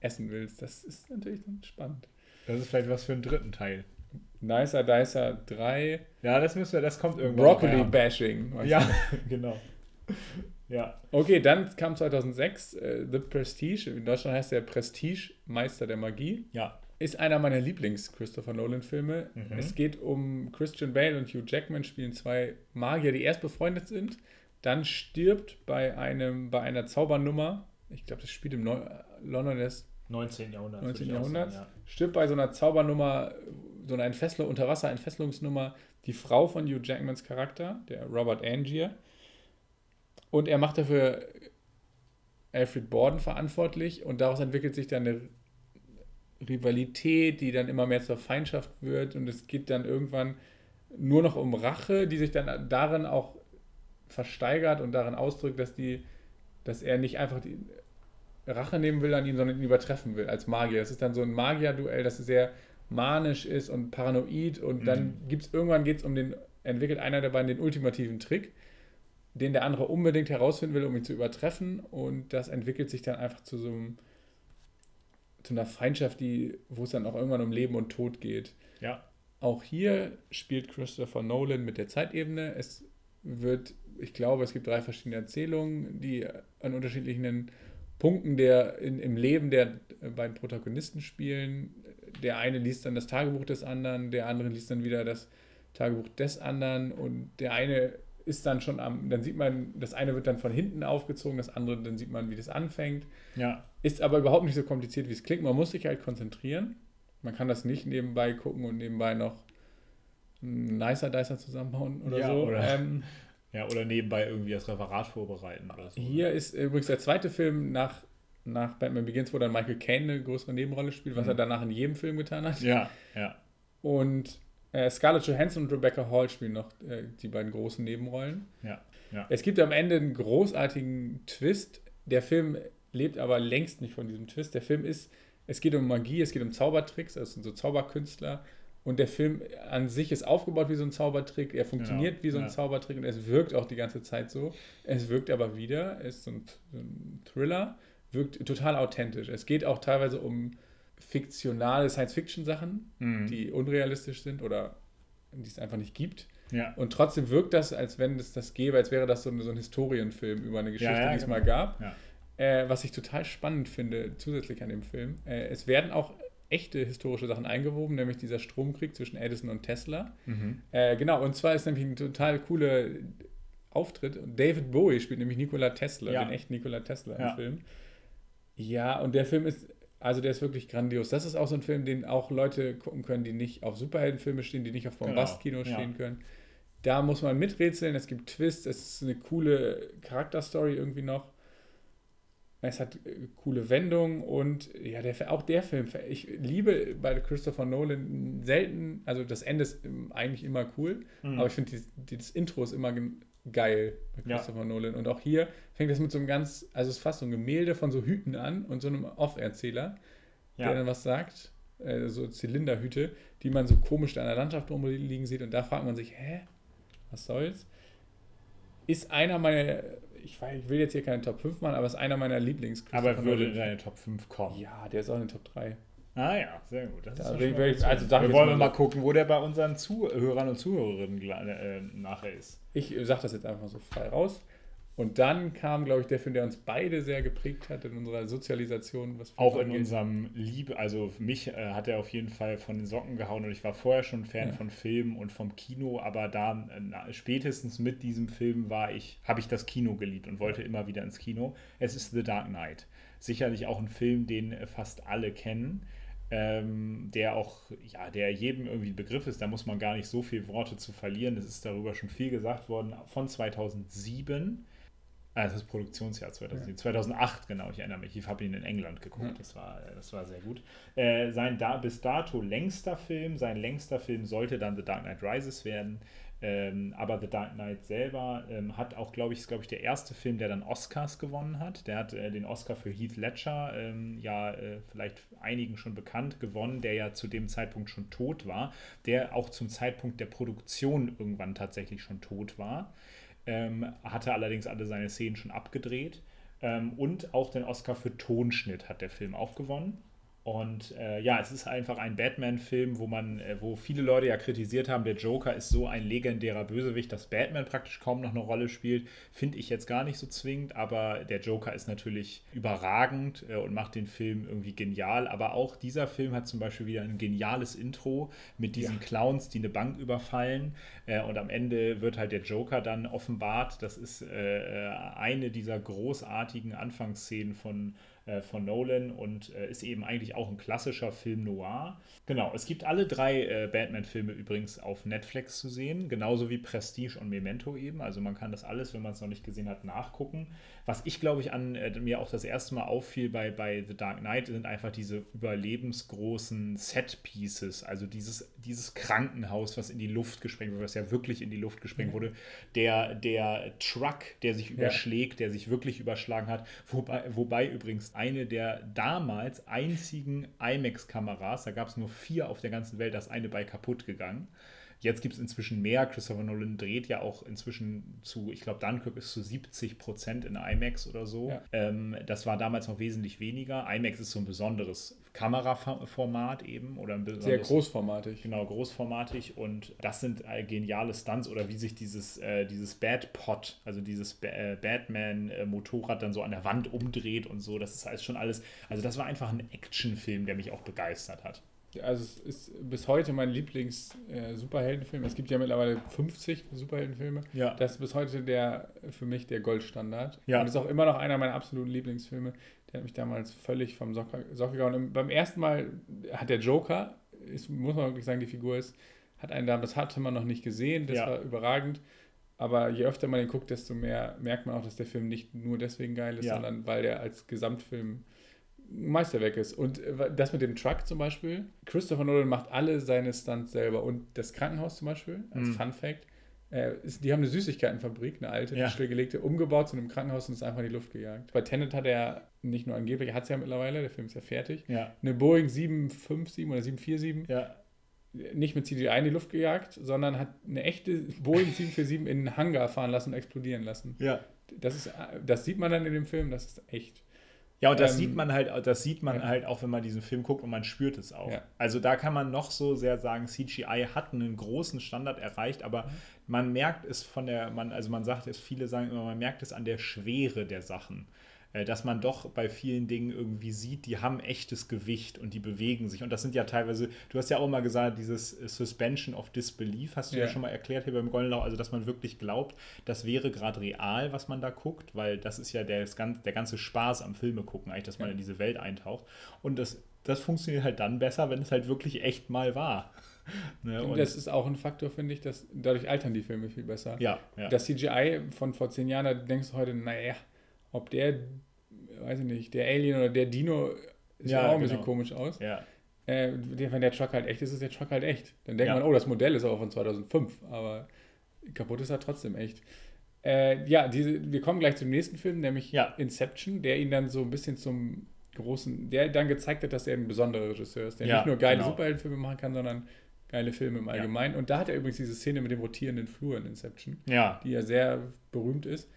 essen willst. Das ist natürlich dann spannend. Das ist vielleicht was für einen dritten Teil. Nicer Dicer 3, Ja, das müssen wir, das kommt irgendwann. Broccoli. Bashing. Ja, genau. Ja, Okay, dann kam 2006 äh, The Prestige. In Deutschland heißt der Prestige Meister der Magie. ja. Ist einer meiner Lieblings-Christopher Nolan-Filme. Mhm. Es geht um Christian Bale und Hugh Jackman, spielen zwei Magier, die erst befreundet sind. Dann stirbt bei, einem, bei einer Zaubernummer, ich glaube, das spielt im Neu London des 19. Jahrhundert. 19. würde ich auch Jahrhunderts, sagen, stirbt bei so einer Zaubernummer, so einer Entfesselung, Unterwasser-Entfesselungsnummer, die Frau von Hugh Jackmans Charakter, der Robert Angier. Und er macht dafür Alfred Borden verantwortlich und daraus entwickelt sich dann eine Rivalität, die dann immer mehr zur Feindschaft wird und es geht dann irgendwann nur noch um Rache, die sich dann darin auch versteigert und darin ausdrückt, dass die, dass er nicht einfach die Rache nehmen will an ihm, sondern ihn übertreffen will als Magier. Das ist dann so ein Magier-Duell, das sehr manisch ist und paranoid und dann gibt es irgendwann geht es um den, entwickelt einer der beiden den ultimativen Trick, den der andere unbedingt herausfinden will, um ihn zu übertreffen und das entwickelt sich dann einfach zu so einem zu einer Feindschaft, die, wo es dann auch irgendwann um Leben und Tod geht. Ja. Auch hier spielt Christopher Nolan mit der Zeitebene. Es wird, ich glaube, es gibt drei verschiedene Erzählungen, die an unterschiedlichen Punkten der, in, im Leben der beiden Protagonisten spielen. Der eine liest dann das Tagebuch des anderen, der andere liest dann wieder das Tagebuch des anderen und der eine ist dann schon am, dann sieht man, das eine wird dann von hinten aufgezogen, das andere, dann sieht man, wie das anfängt. Ja. Ist aber überhaupt nicht so kompliziert, wie es klingt. Man muss sich halt konzentrieren. Man kann das nicht nebenbei gucken und nebenbei noch einen Nicer Dicer zusammenbauen oder Ja, so. oder- Ähm, Ja, oder nebenbei irgendwie das Referat vorbereiten oder so. hier ist übrigens der zweite Film nach, nach Batman Begins, wo dann Michael Caine eine größere Nebenrolle spielt, was Mhm. er danach in jedem Film getan hat. Ja, ja. Und äh, Scarlett Johansson und Rebecca Hall spielen noch äh, die beiden großen Nebenrollen. Ja, ja. Es gibt am Ende einen großartigen Twist. Der Film lebt aber längst nicht von diesem Twist. Der Film ist, es geht um Magie, es geht um Zaubertricks, das sind so Zauberkünstler. Und der Film an sich ist aufgebaut wie so ein Zaubertrick. Er funktioniert Genau, wie so ein ja. Zaubertrick und es wirkt auch die ganze Zeit so. Es wirkt aber wieder, es ist so ein, so ein Thriller, wirkt total authentisch. Es geht auch teilweise um fiktionale Science-Fiction-Sachen, Mhm. die unrealistisch sind oder die es einfach nicht gibt. Ja. Und trotzdem wirkt das, als wenn es das gäbe, als wäre das so, ein- so ein Historienfilm über eine Geschichte, Ja, ja, die es genau. mal gab. Äh, was ich total spannend finde, zusätzlich an dem Film. Äh, es werden auch echte historische Sachen eingewoben, nämlich dieser Stromkrieg zwischen Edison und Tesla. Mhm. Äh, genau, und zwar ist nämlich ein total cooler Auftritt. David Bowie spielt nämlich Nikola Tesla, den echten Nikola Tesla im Film. Ja, und der Film ist, also der ist wirklich grandios. Das ist auch so ein Film, den auch Leute gucken können, die nicht auf Superheldenfilme stehen, die nicht auf Bombastkino Genau, ja. stehen können. Da muss man miträtseln, es gibt Twists, es ist eine coole Charakterstory irgendwie noch. Es hat äh, coole Wendungen und ja, der, auch der Film, ich liebe bei Christopher Nolan selten, also das Ende ist ähm, eigentlich immer cool, Mhm. aber ich finde dieses Intro ist immer geil bei Ja. Christopher Nolan. Und auch hier fängt es mit so einem ganz, also es ist fast so ein Gemälde von so Hüten an und so einem Off-Erzähler, der Ja. dann was sagt, äh, so Zylinderhüte, die man so komisch da in der Landschaft rumliegen sieht und da fragt man sich, hä, was soll's? Ist einer meiner, ich, weiß, ich will jetzt hier keine Top 5 machen, aber ist einer meiner lieblings Aber würde in deine Top 5 kommen. Ja, der ist auch in den Top 3. Ah ja, sehr gut. Das Da ich- gut. also sag wir wollen jetzt mal, mal- gucken, wo der bei unseren Zuhörern und Zuhörerinnen gla- äh, nachher ist. Ich sage das jetzt einfach so frei raus. Und dann kam, glaube ich, der Film, der uns beide sehr geprägt hat in unserer Sozialisation. Was Auch in angeht. unserem Liebe, also mich äh, hat er auf jeden Fall von den Socken gehauen und ich war vorher schon Fan Ja. von Filmen und vom Kino, aber da äh, spätestens mit diesem Film war ich, habe ich das Kino geliebt und wollte immer wieder ins Kino. Es ist The Dark Knight. Sicherlich auch ein Film, den äh, fast alle kennen. Ähm, der auch, ja, der jedem irgendwie ein Begriff ist, da muss man gar nicht so viel Worte zu verlieren. Es ist darüber schon viel gesagt worden, von 2007. Ah, das Produktionsjahr 2007. 2008, genau, ich erinnere mich. Ich habe ihn in England geguckt. Ja. Das, war, das war sehr gut. Äh, sein da, bis dato längster Film, sein längster Film sollte dann The Dark Knight Rises werden. Ähm, aber The Dark Knight selber ähm, hat auch, glaube ich, ist, glaube ich, der erste Film, der dann Oscars gewonnen hat. Der hat äh, den Oscar für Heath Ledger, ähm, ja, äh, vielleicht einigen schon bekannt, gewonnen, der ja zu dem Zeitpunkt schon tot war, der auch zum Zeitpunkt der Produktion irgendwann tatsächlich schon tot war ähm, hatte allerdings alle seine Szenen schon abgedreht. Ähm, und auch den Oscar für Tonschnitt hat der Film auch gewonnen. Und äh, ja, es ist einfach ein Batman-Film, wo man, äh, wo viele Leute ja kritisiert haben, der Joker ist so ein legendärer Bösewicht, dass Batman praktisch kaum noch eine Rolle spielt. Finde ich jetzt gar nicht so zwingend, aber der Joker ist natürlich überragend äh, und macht den Film irgendwie genial. Aber auch dieser Film hat zum Beispiel wieder ein geniales Intro mit diesen Clowns, die eine Bank überfallen. Äh, und am Ende wird halt der Joker dann offenbart. Das ist äh, äh, eine dieser großartigen Anfangsszenen von von Nolan und äh, ist eben eigentlich auch ein klassischer Film noir. Genau, es gibt alle drei äh, Batman-Filme übrigens auf Netflix zu sehen, genauso wie Prestige und Memento eben. Also man kann das alles, wenn man es noch nicht gesehen hat, nachgucken. Was ich, glaube ich, an äh, mir auch das erste Mal auffiel bei, bei The Dark Knight, sind einfach diese überlebensgroßen Set-Pieces. Also dieses, dieses Krankenhaus, was in die Luft gesprengt wurde, was ja wirklich in die Luft gesprengt wurde. Der, der Truck, der sich überschlägt, der sich wirklich überschlagen hat. Wobei, wobei übrigens eine der damals einzigen IMAX-Kameras, da gab es nur vier auf der ganzen Welt, da ist eine bei kaputt gegangen. Jetzt gibt es inzwischen mehr. Christopher Nolan dreht ja auch inzwischen zu, ich glaube, Dunkirk ist zu 70 Prozent in IMAX oder so. Ja. Ähm, das war damals noch wesentlich weniger. IMAX ist so ein besonderes Kameraformat eben oder ein Sehr besonderes großformatig. Genau, großformatig und das sind äh, geniale Stunts oder wie sich dieses, äh, dieses Batpod, also dieses ba äh, Batman-Motorrad dann so an der Wand umdreht und so, das ist alles schon alles, also das war einfach ein Actionfilm, der mich auch begeistert hat. Also es ist bis heute mein Lieblings-Superheldenfilm. es gibt ja mittlerweile 50 Superheldenfilme. Ja. Das ist bis heute der für mich der Goldstandard. Ja. Und ist auch immer noch einer meiner absoluten Lieblingsfilme. Der hat mich damals völlig vom Socke, Socke gehauen. Und beim ersten Mal hat der Joker, ist, muss man wirklich sagen, die Figur ist, hat einen da, das hatte man noch nicht gesehen, das Ja. war überragend. Aber je öfter man den guckt, desto mehr merkt man auch, dass der Film nicht nur deswegen geil ist, Ja. sondern weil der als Gesamtfilm Meisterwerk ist. Und äh, das mit dem Truck zum Beispiel, Christopher Nolan macht alle seine Stunts selber. Und das Krankenhaus zum Beispiel, als Mhm. Fun Fact, äh, ist, die haben eine Süßigkeitenfabrik, eine alte, Ja. stillgelegte, umgebaut zu einem Krankenhaus und ist einfach in die Luft gejagt. Bei Tenet hat er nicht nur angeblich, er hat es ja mittlerweile, der Film ist ja fertig, Ja, eine Boeing 757 oder 747 ja, nicht mit CGI in die Luft gejagt, sondern hat eine echte Boeing 747 in einen Hangar fahren lassen und explodieren lassen. ja. Das, ist, das sieht man dann in dem Film, das ist echt. Ja, und das Ähm, sieht man halt, das sieht man ja. halt auch, wenn man diesen Film guckt und man spürt es auch. Ja. Also da kann man noch so sehr sagen, CGI hat einen großen Standard erreicht, aber Mhm. man merkt es von der, man, also man sagt es, viele sagen immer, man merkt es an der Schwere der Sachen. Äh, Dass man doch bei vielen Dingen irgendwie sieht, die haben echtes Gewicht und die bewegen sich. Und das sind ja teilweise, du hast ja auch mal gesagt, dieses Suspension of Disbelief, hast du ja, Ja. schon mal erklärt hier beim Goldenlau, also dass man wirklich glaubt, das wäre gerade real, was man da guckt, weil das ist ja der, der ganze Spaß am Filme gucken, eigentlich, dass man Ja. in diese Welt eintaucht. Und das, das funktioniert halt dann besser, wenn es halt wirklich echt mal war. Ne? Und das ist auch ein Faktor, finde ich, dass dadurch altern die Filme viel besser. ja, ja. Das CGI von vor zehn Jahren, da denkst du heute, naja, ob der, weiß ich nicht, der Alien oder der Dino sieht Ja, auch ein bisschen genau. komisch aus. ja. Äh, der- wenn der Truck halt echt ist, ist der Truck halt echt. Dann denkt Ja. man, oh, das Modell ist aber von 2005, aber kaputt ist er trotzdem echt. Äh, ja, diese, wir kommen gleich zum nächsten Film, nämlich Ja. Inception, der ihn dann so ein bisschen zum großen, der dann gezeigt hat, dass er ein besonderer Regisseur ist, der Ja, nicht nur geile genau. Superheldenfilme machen kann, sondern geile Filme im Allgemeinen. Und da hat er übrigens diese Szene mit dem rotierenden Flur in Inception, ja. die ja sehr berühmt ist.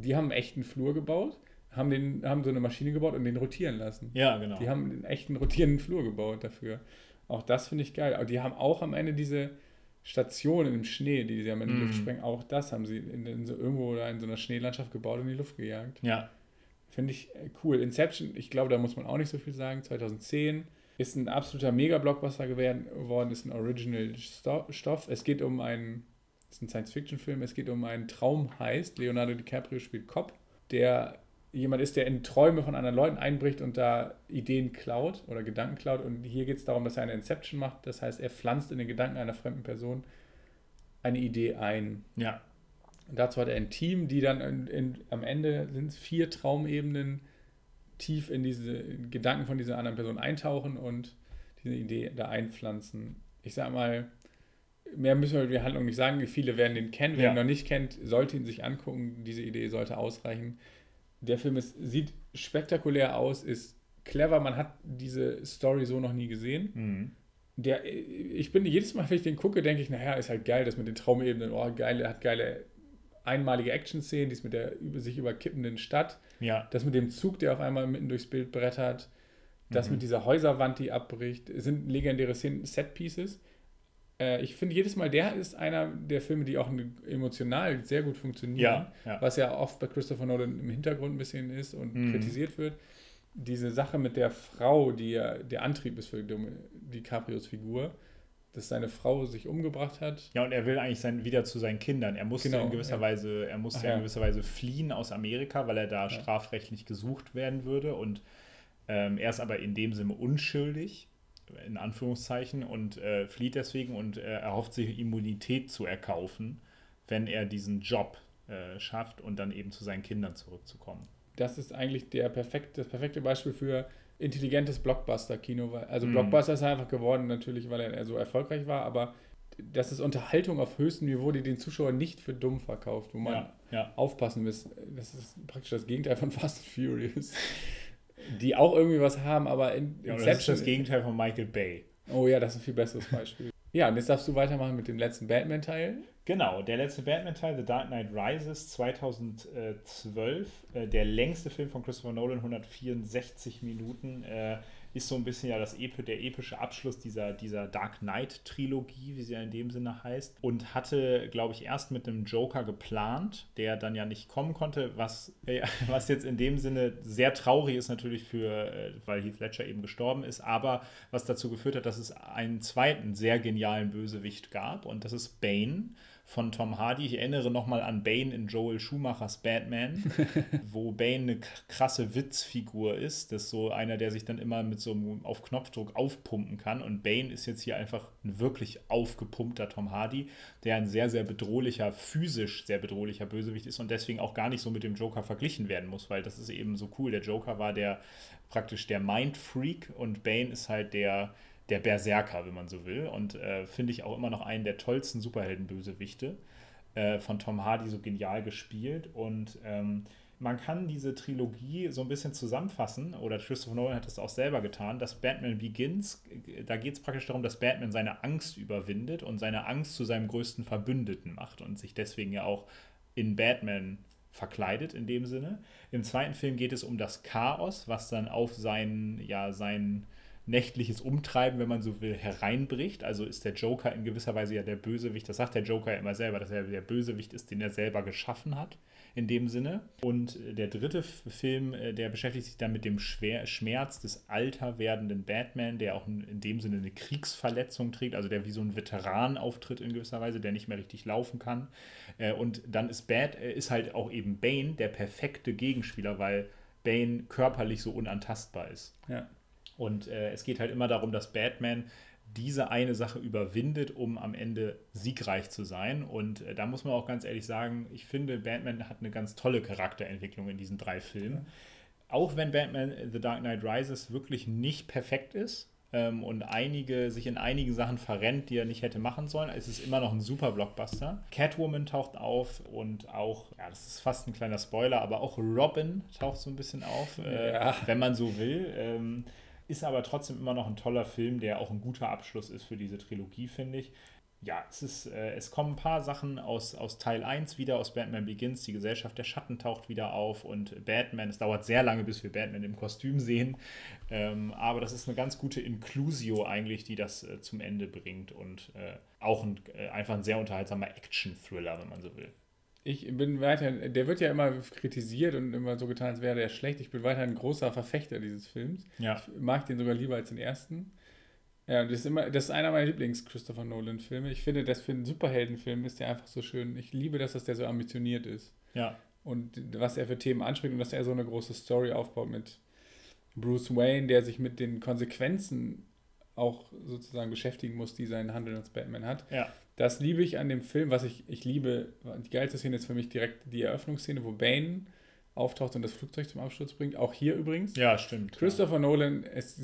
Die haben einen echten Flur gebaut, haben, den, haben so eine Maschine gebaut und den rotieren lassen. Ja, genau. Die haben einen echten rotierenden Flur gebaut dafür. Auch das finde ich geil. Aber die haben auch am Ende diese Stationen im Schnee, die sie am Ende in die Luft Mhm. sprengen. Auch das haben sie in, in so, irgendwo da in so einer Schneelandschaft gebaut und in die Luft gejagt. ja. Finde ich äh, cool. Inception, ich glaube, da muss man auch nicht so viel sagen. 2010 ist ein absoluter Mega-Blockbuster geworden, ist ein Original-Stoff. Es geht um einen, ist ein Science-Fiction-Film, es geht um einen Traumheist. Leonardo DiCaprio spielt Cop, der jemand ist, der in Träume von anderen Leuten einbricht und da Ideen klaut oder Gedanken klaut. Und hier geht es darum, dass er eine Inception macht. Das heißt, er pflanzt in den Gedanken einer fremden Person eine Idee ein. Ja. Und dazu hat er ein Team, die dann in, in, am Ende sind es vier Traumebenen tief in diese Gedanken von dieser anderen Person eintauchen und diese Idee da einpflanzen. Ich sag mal, mehr müssen wir über die Handlung nicht sagen. Viele werden den kennen. Wer Ja. ihn noch nicht kennt, sollte ihn sich angucken. Diese Idee sollte ausreichen. Der Film ist, sieht spektakulär aus, ist clever. Man hat diese Story so noch nie gesehen Mhm. der, ich bin jedes Mal, wenn ich den gucke, denke ich, naja, ist halt geil, das mit den Traumebenen, oh, geil, hat geile einmalige Action-Szenen, dies mit der über, sich überkippenden Stadt, Ja. das mit dem Zug, der auf einmal mitten durchs Bild brettert, das Mhm. mit dieser Häuserwand, die abbricht, es sind legendäre Szenen, Set-Pieces. Äh, ich finde jedes Mal, der ist einer der Filme, die auch emotional sehr gut funktionieren Ja. ja. was ja oft bei Christopher Nolan im Hintergrund ein bisschen ist und Mhm. kritisiert wird. Diese Sache mit der Frau, die ja der Antrieb ist für DiCaprios Figur, dass seine Frau sich umgebracht hat. Ja, und er will eigentlich sein, wieder zu seinen Kindern. Er musste Genau, in gewisser ja. Weise, er musste Ach ja in ja. gewisser Weise fliehen aus Amerika, weil er da strafrechtlich gesucht werden würde. Und ähm, er ist aber in dem Sinne unschuldig, in Anführungszeichen, und äh, flieht deswegen und äh, erhofft sich Immunität zu erkaufen, wenn er diesen Job äh, schafft und dann eben zu seinen Kindern zurückzukommen. Das ist eigentlich der perfekte, das perfekte Beispiel für intelligentes Blockbuster-Kino. Also Mhm. Blockbuster ist einfach geworden, natürlich, weil er so erfolgreich war, aber das ist Unterhaltung auf höchstem Niveau, die den Zuschauer nicht für dumm verkauft, wo man Ja, ja. aufpassen müssen. Das ist praktisch das Gegenteil von Fast and Furious. Die auch irgendwie was haben, aber in ja und das ist das Gegenteil von Michael Bay. Oh ja, das ist ein viel besseres Beispiel. ja, und jetzt darfst du weitermachen mit dem letzten Batman-Teil. Genau, der letzte Batman-Teil, The Dark Knight Rises 2012, äh, der längste Film von Christopher Nolan, 164 Minuten, äh, ist so ein bisschen ja das Epi der epische Abschluss dieser, dieser Dark Knight-Trilogie, wie sie ja in dem Sinne heißt, und hatte, glaube ich, erst mit einem Joker geplant, der dann ja nicht kommen konnte, was, äh, was jetzt in dem Sinne sehr traurig ist natürlich für, äh, weil Heath Ledger eben gestorben ist, aber was dazu geführt hat, dass es einen zweiten sehr genialen Bösewicht gab und das ist Bane von Tom Hardy. Ich erinnere nochmal an Bane in Joel Schumachers Batman, wo Bane eine krasse Witzfigur ist. Das ist so einer, der sich dann immer mit so einem auf Knopfdruck aufpumpen kann. Und Bane ist jetzt hier einfach ein wirklich aufgepumpter Tom Hardy, der ein sehr, sehr bedrohlicher, physisch sehr bedrohlicher Bösewicht ist und deswegen auch gar nicht so mit dem Joker verglichen werden muss, weil das ist eben so cool. Der Joker war der praktisch der Mindfreak und Bane ist halt der der Berserker, wenn man so will. Und äh, finde ich auch immer noch einen der tollsten Superhelden-Bösewichte äh, von Tom Hardy so genial gespielt. Und ähm, man kann diese Trilogie so ein bisschen zusammenfassen, oder Christopher Nolan hat das auch selber getan, dass Batman Begins, äh, da geht es praktisch darum, dass Batman seine Angst überwindet und seine Angst zu seinem größten Verbündeten macht und sich deswegen ja auch in Batman verkleidet in dem Sinne. Im zweiten Film geht es um das Chaos, was dann auf sein, ja, sein nächtliches Umtreiben, wenn man so will, hereinbricht. Also ist der Joker in gewisser Weise ja der Bösewicht. Das sagt der Joker ja immer selber, dass er der Bösewicht ist, den er selber geschaffen hat in dem Sinne. Und der dritte Film, äh, der beschäftigt sich dann mit dem Schwer Schmerz des alter werdenden Batman, der auch in dem Sinne eine Kriegsverletzung trägt, also der wie so ein Veteran auftritt in gewisser Weise, der nicht mehr richtig laufen kann. Äh, und dann ist Bat, äh, ist halt auch eben Bane der perfekte Gegenspieler, weil Bane körperlich so unantastbar ist. Ja. Und äh, es geht halt immer darum, dass Batman diese eine Sache überwindet, um am Ende siegreich zu sein. Und äh, da muss man auch ganz ehrlich sagen, ich finde, Batman hat eine ganz tolle Charakterentwicklung in diesen drei Filmen. Ja. Auch wenn Batman The Dark Knight Rises wirklich nicht perfekt ist ähm, und einige, sich in einigen Sachen verrennt, die er nicht hätte machen sollen, ist es immer noch ein super Blockbuster. Catwoman taucht auf und auch, ja, das ist fast ein kleiner Spoiler, aber auch Robin taucht so ein bisschen auf, äh, ja. wenn man so will. Ähm, ist aber trotzdem immer noch ein toller Film, der auch ein guter Abschluss ist für diese Trilogie, finde ich. Ja, es, ist, äh, es kommen ein paar Sachen aus, aus Teil 1 wieder, aus Batman Begins. Die Gesellschaft der Schatten taucht wieder auf und Batman, es dauert sehr lange, bis wir Batman im Kostüm sehen. Ähm, aber das ist eine ganz gute Inclusio eigentlich, die das äh, zum Ende bringt und äh, auch ein, äh, einfach ein sehr unterhaltsamer Action-Thriller, wenn man so will. Ich bin weiterhin, der wird ja immer kritisiert und immer so getan, als wäre der schlecht. Ich bin weiterhin ein großer Verfechter dieses Films. Ja. Ich mag den sogar lieber als den ersten. Ja, das ist, immer, das ist einer meiner Lieblings-Christopher Nolan-Filme. Ich finde, das für einen Superheldenfilm ist der einfach so schön. Ich liebe das, dass der so ambitioniert ist. Ja. Und was er für Themen anspricht und dass er so eine große Story aufbaut mit Bruce Wayne, der sich mit den Konsequenzen auch sozusagen beschäftigen muss, die sein Handeln als Batman hat. Ja. Das liebe ich an dem Film, was ich, ich liebe. Die geilste Szene ist für mich direkt die Eröffnungsszene, wo Bane auftaucht und das Flugzeug zum Absturz bringt. Auch hier übrigens. Ja, stimmt. Christopher ja. Nolan, es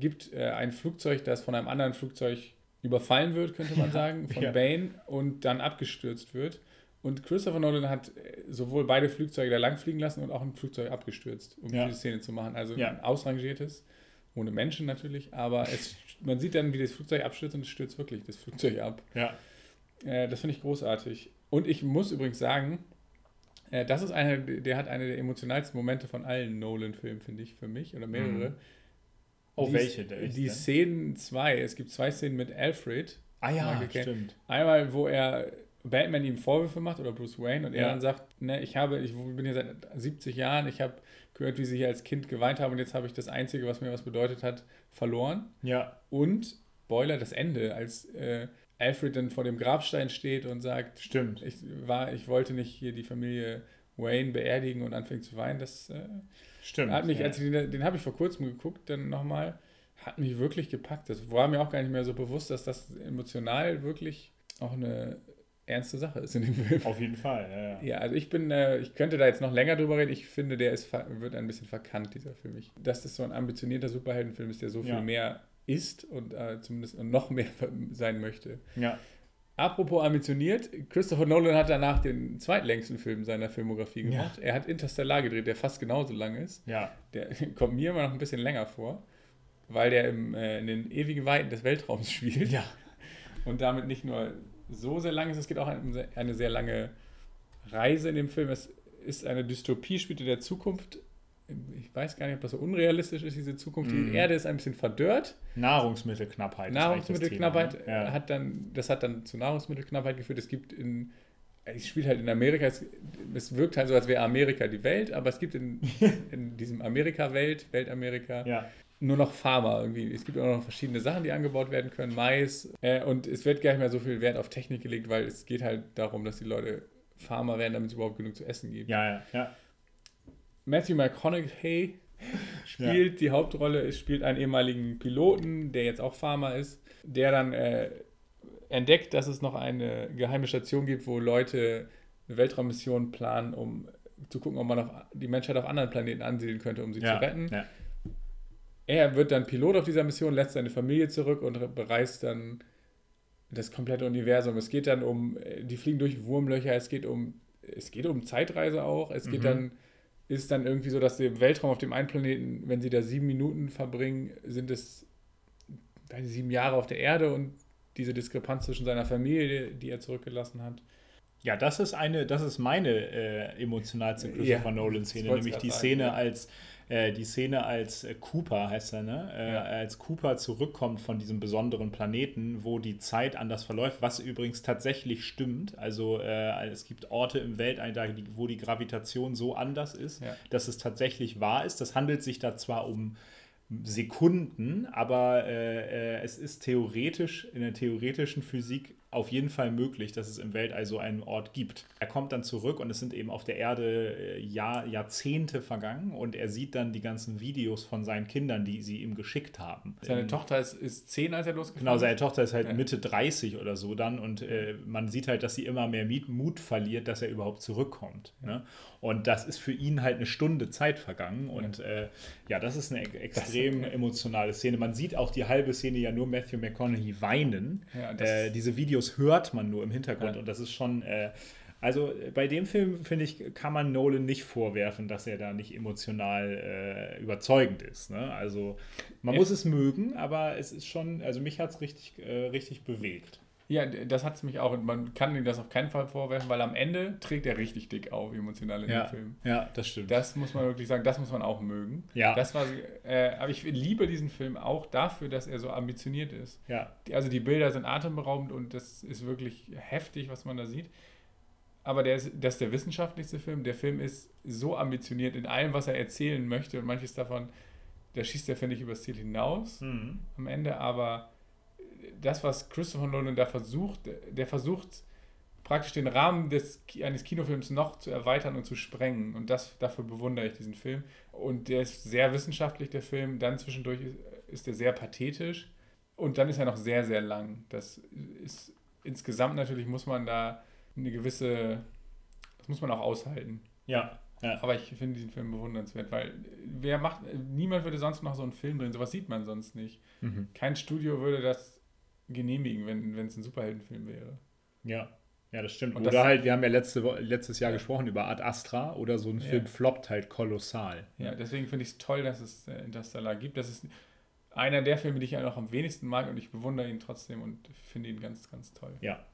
gibt äh, ein Flugzeug, das von einem anderen Flugzeug überfallen wird, könnte man sagen, von ja. Bane und dann abgestürzt wird. Und Christopher Nolan hat äh, sowohl beide Flugzeuge da langfliegen lassen und auch ein Flugzeug abgestürzt, um ja. diese Szene zu machen. Also ein ausrangiertes, ohne Menschen natürlich, aber es man sieht dann, wie das Flugzeug abstürzt und es stürzt wirklich das Flugzeug ab. Ja. Äh, das finde ich großartig. Und ich muss übrigens sagen, äh, das ist eine, der hat eine der emotionalsten Momente von allen Nolan-Filmen, finde ich, für mich, oder mehrere. Mhm. Oh, die, welche? Der die Szenen zwei, es gibt zwei Szenen mit Alfred. Ah ja, stimmt. Einmal, wo er Batman ihm Vorwürfe macht oder Bruce Wayne und er dann sagt, ne, ich habe, ich bin hier seit 70 Jahren, ich habe gehört, wie sie hier als Kind geweint haben und jetzt habe ich das Einzige, was mir was bedeutet hat, verloren. Ja. Und Boiler, das Ende, als äh, Alfred dann vor dem Grabstein steht und sagt, stimmt, ich war, ich wollte nicht hier die Familie Wayne beerdigen und anfängt zu weinen, das äh, stimmt. Hat mich, ja. als den, den habe ich vor kurzem geguckt, dann nochmal, hat mich wirklich gepackt. Das war mir auch gar nicht mehr so bewusst, dass das emotional wirklich auch eine ernste Sache ist in dem Film. Auf jeden Fall, ja. Ja, ja also ich bin, äh, ich könnte da jetzt noch länger drüber reden. Ich finde, der ist, wird ein bisschen verkannt, dieser Film. Ich, dass das so ein ambitionierter Superheldenfilm ist, der so viel ja. mehr ist und äh, zumindest noch mehr sein möchte. Ja. Apropos ambitioniert, Christopher Nolan hat danach den zweitlängsten Film seiner Filmografie gemacht. Ja. Er hat Interstellar gedreht, der fast genauso lang ist. Ja. Der kommt mir immer noch ein bisschen länger vor, weil der im, äh, in den ewigen Weiten des Weltraums spielt. Ja. Und damit nicht nur so sehr lang ist. Es geht auch eine, eine sehr lange Reise in dem Film. Es ist eine Dystopie, spielt in der Zukunft. Ich weiß gar nicht, ob das so unrealistisch ist, diese Zukunft. Mm. Die mhm. Erde ist ein bisschen verdörrt. Nahrungsmittelknappheit. Nahrungsmittelknappheit Thema, ne? ja. hat dann, das hat dann zu Nahrungsmittelknappheit geführt. Es gibt in, es spielt halt in Amerika, es, es wirkt halt so, als wäre Amerika die Welt, aber es gibt in, in diesem Amerika-Welt, Weltamerika, ja nur noch Farmer irgendwie. Es gibt auch noch verschiedene Sachen, die angebaut werden können, Mais. Äh, und es wird gar nicht mehr so viel Wert auf Technik gelegt, weil es geht halt darum, dass die Leute Farmer werden, damit es überhaupt genug zu essen gibt. Ja, ja, ja. Matthew McConaughey spielt ja. die Hauptrolle, es spielt einen ehemaligen Piloten, der jetzt auch Farmer ist, der dann äh, entdeckt, dass es noch eine geheime Station gibt, wo Leute eine Weltraummission planen, um zu gucken, ob man auf die Menschheit auf anderen Planeten ansiedeln könnte, um sie ja, zu retten. Ja er wird dann Pilot auf dieser Mission, lässt seine Familie zurück und bereist dann das komplette Universum. Es geht dann um, die fliegen durch Wurmlöcher, es geht um, es geht um Zeitreise auch. Es geht mhm. dann, ist dann irgendwie so, dass der Weltraum auf dem einen Planeten, wenn sie da sieben Minuten verbringen, sind es sieben Jahre auf der Erde und diese Diskrepanz zwischen seiner Familie, die er zurückgelassen hat. Ja, das ist eine, das ist meine äh, emotionalste Christopher Ja, Nolan-Szene, nämlich die Szene als äh, die Szene als äh, Cooper heißt er, ne? Äh, Ja. Als Cooper zurückkommt von diesem besonderen Planeten, wo die Zeit anders verläuft, was übrigens tatsächlich stimmt. Also äh, es gibt Orte im Weltall, wo die Gravitation so anders ist, Ja. dass es tatsächlich wahr ist. Das handelt sich da zwar um Sekunden, aber es ist theoretisch, in der theoretischen Physik auf jeden Fall möglich, dass es im Weltall so einen Ort gibt. Er kommt dann zurück und es sind eben auf der Erde äh, Jahr, Jahrzehnte vergangen und er sieht dann die ganzen Videos von seinen Kindern, die sie ihm geschickt haben. Seine Ähm, Tochter ist, ist zehn, als er losgefahren Genau, ist. seine Tochter ist halt Ja. Mitte 30 oder so dann und äh, man sieht halt, dass sie immer mehr Mut verliert, dass er überhaupt zurückkommt. Ne? Und das ist für ihn halt eine Stunde Zeit vergangen und äh, ja, das ist eine extrem emotionale Szene. Man sieht auch die halbe Szene ja nur Matthew McConaughey weinen. Ja, das äh, diese Videos hört man nur im Hintergrund Ja. und das ist schon... Äh, also äh, bei dem Film, finde ich, kann man Nolan nicht vorwerfen, dass er da nicht emotional äh, überzeugend ist. Ne? Also man Ja. muss es mögen, aber es ist schon, also mich hat es richtig, äh, richtig bewegt. Ja, das hat es mich auch. Und man kann ihm das auf keinen Fall vorwerfen, weil am Ende trägt er richtig dick auf, emotional in dem Film. ja, das stimmt. Das muss man wirklich sagen, das muss man auch mögen. Ja. Das war, äh, aber ich liebe diesen Film auch dafür, dass er so ambitioniert ist. ja, Also die Bilder sind atemberaubend und das ist wirklich heftig, was man da sieht. Aber der ist, das ist der wissenschaftlichste Film. Der Film ist so ambitioniert in allem, was er erzählen möchte und manches davon, da schießt er, finde ich, übers Ziel hinaus mhm. am Ende, aber das, was Christopher Nolan da versucht, der versucht praktisch den Rahmen des, eines Kinofilms noch zu erweitern und zu sprengen. Und das, dafür bewundere ich diesen Film. Und der ist sehr wissenschaftlich, der Film. Dann zwischendurch ist, ist er sehr pathetisch. Und dann ist er noch sehr, sehr lang. Das ist insgesamt natürlich muss man da eine gewisse, das muss man auch aushalten. ja, ja. Aber ich finde diesen Film bewundernswert, weil wer macht, niemand würde sonst noch so einen Film drehen, sowas sieht man sonst nicht. Mhm. Kein Studio würde das genehmigen, wenn wenn es ein Superheldenfilm wäre. ja. Ja, das stimmt. Und oder das- halt, wir haben ja letzte, letztes Jahr Ja. gesprochen über Ad Astra oder so ein Ja. Film floppt halt kolossal. Ja, deswegen finde ich es toll, dass es äh, Interstellar gibt. Das ist einer der Filme, die ich auch am wenigsten mag und ich bewundere ihn trotzdem und finde ihn ganz, ganz toll. Ja.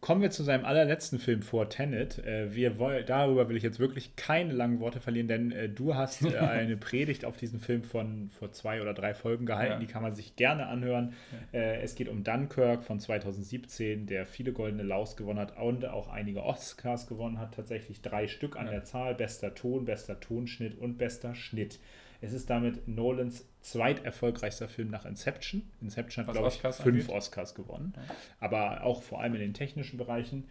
Kommen wir zu seinem allerletzten Film vor Tenet. Äh, wir woll, darüber will ich jetzt wirklich keine langen Worte verlieren, denn äh, du hast äh, eine Predigt auf diesen Film von vor zwei oder drei Folgen gehalten. Ja. Die kann man sich gerne anhören. Äh, es geht um Dunkirk von 2017, der viele goldene Laus gewonnen hat und auch einige Oscars gewonnen hat. Tatsächlich drei Stück an Ja. der Zahl: bester Ton, bester Tonschnitt und bester Schnitt. Es ist damit Nolans zweiterfolgreichster Film nach Inception. Inception hat, glaube ich, Oscars fünf angeht. Oscars gewonnen, aber auch vor allem in den technischen Bereichen.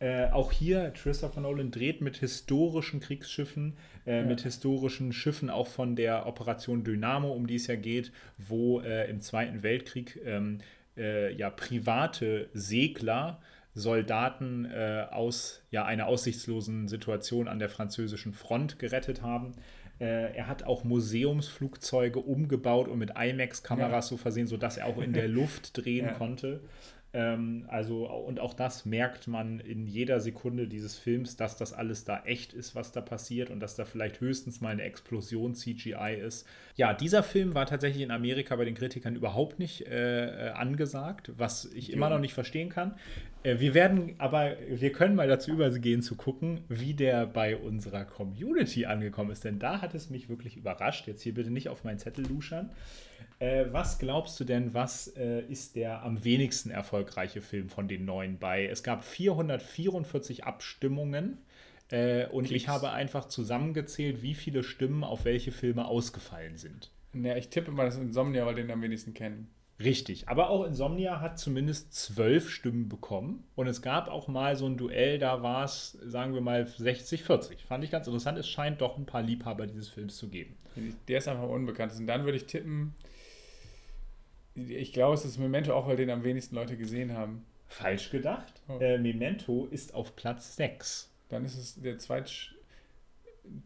Äh, auch hier, Christopher Nolan dreht mit historischen Kriegsschiffen, äh, Ja. mit historischen Schiffen auch von der Operation Dynamo, um die es ja geht, wo äh, im Zweiten Weltkrieg ähm, äh, ja private Segler Soldaten äh, aus ja, einer aussichtslosen Situation an der französischen Front gerettet haben. Äh, er hat auch Museumsflugzeuge umgebaut und mit IMAX-Kameras so versehen, sodass er auch in der Luft drehen Ja. konnte. Ähm, also, und auch das merkt man in jeder Sekunde dieses Films, dass das alles da echt ist, was da passiert und dass da vielleicht höchstens mal eine Explosion CGI ist. Ja, dieser Film war tatsächlich in Amerika bei den Kritikern überhaupt nicht äh, äh, angesagt, was ich immer noch nicht verstehen kann. Äh, wir werden aber, wir können mal dazu übergehen zu gucken, wie der bei unserer Community angekommen ist, denn da hat es mich wirklich überrascht. Jetzt hier bitte nicht auf meinen Zettel luschern. Äh, was glaubst du denn, was äh, ist der am wenigsten erfolgreiche Film von den neuen bei? Es gab 444 Abstimmungen äh, und ich Klicks. habe einfach zusammengezählt, wie viele Stimmen auf welche Filme ausgefallen sind. Ja, ich tippe mal das Insomnia, weil den am wenigsten kennen. Richtig, aber auch Insomnia hat zumindest zwölf Stimmen bekommen und es gab auch mal so ein Duell, da war es, sagen wir mal, 60-40. Fand ich ganz interessant, es scheint doch ein paar Liebhaber dieses Films zu geben. Der ist einfach am unbekanntesten. Dann würde ich tippen, ich glaube, es ist Memento auch, weil den am wenigsten Leute gesehen haben. Falsch gedacht, Oh. äh, Memento ist auf Platz 6. Dann ist es der zweit,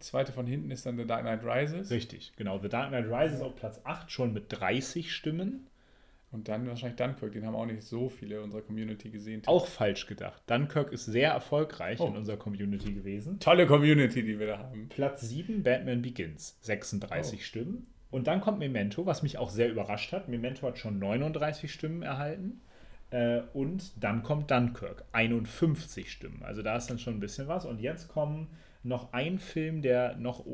zweite von hinten ist dann The Dark Knight Rises. Richtig, genau. The Dark Knight Rises auf Platz 8 schon mit 30 Stimmen. Und dann wahrscheinlich Dunkirk, den haben auch nicht so viele unserer Community gesehen. Auch falsch gedacht. Dunkirk ist sehr erfolgreich Oh. in unserer Community gewesen. tolle Community, die wir da haben. Platz 7, Batman Begins, 36 Oh. Stimmen. Und dann kommt Memento, was mich auch sehr überrascht hat. Memento hat schon 39 Stimmen erhalten. Äh, und dann kommt Dunkirk, 51 Stimmen. Also da ist dann schon ein bisschen was. Und jetzt kommen noch ein Film, der noch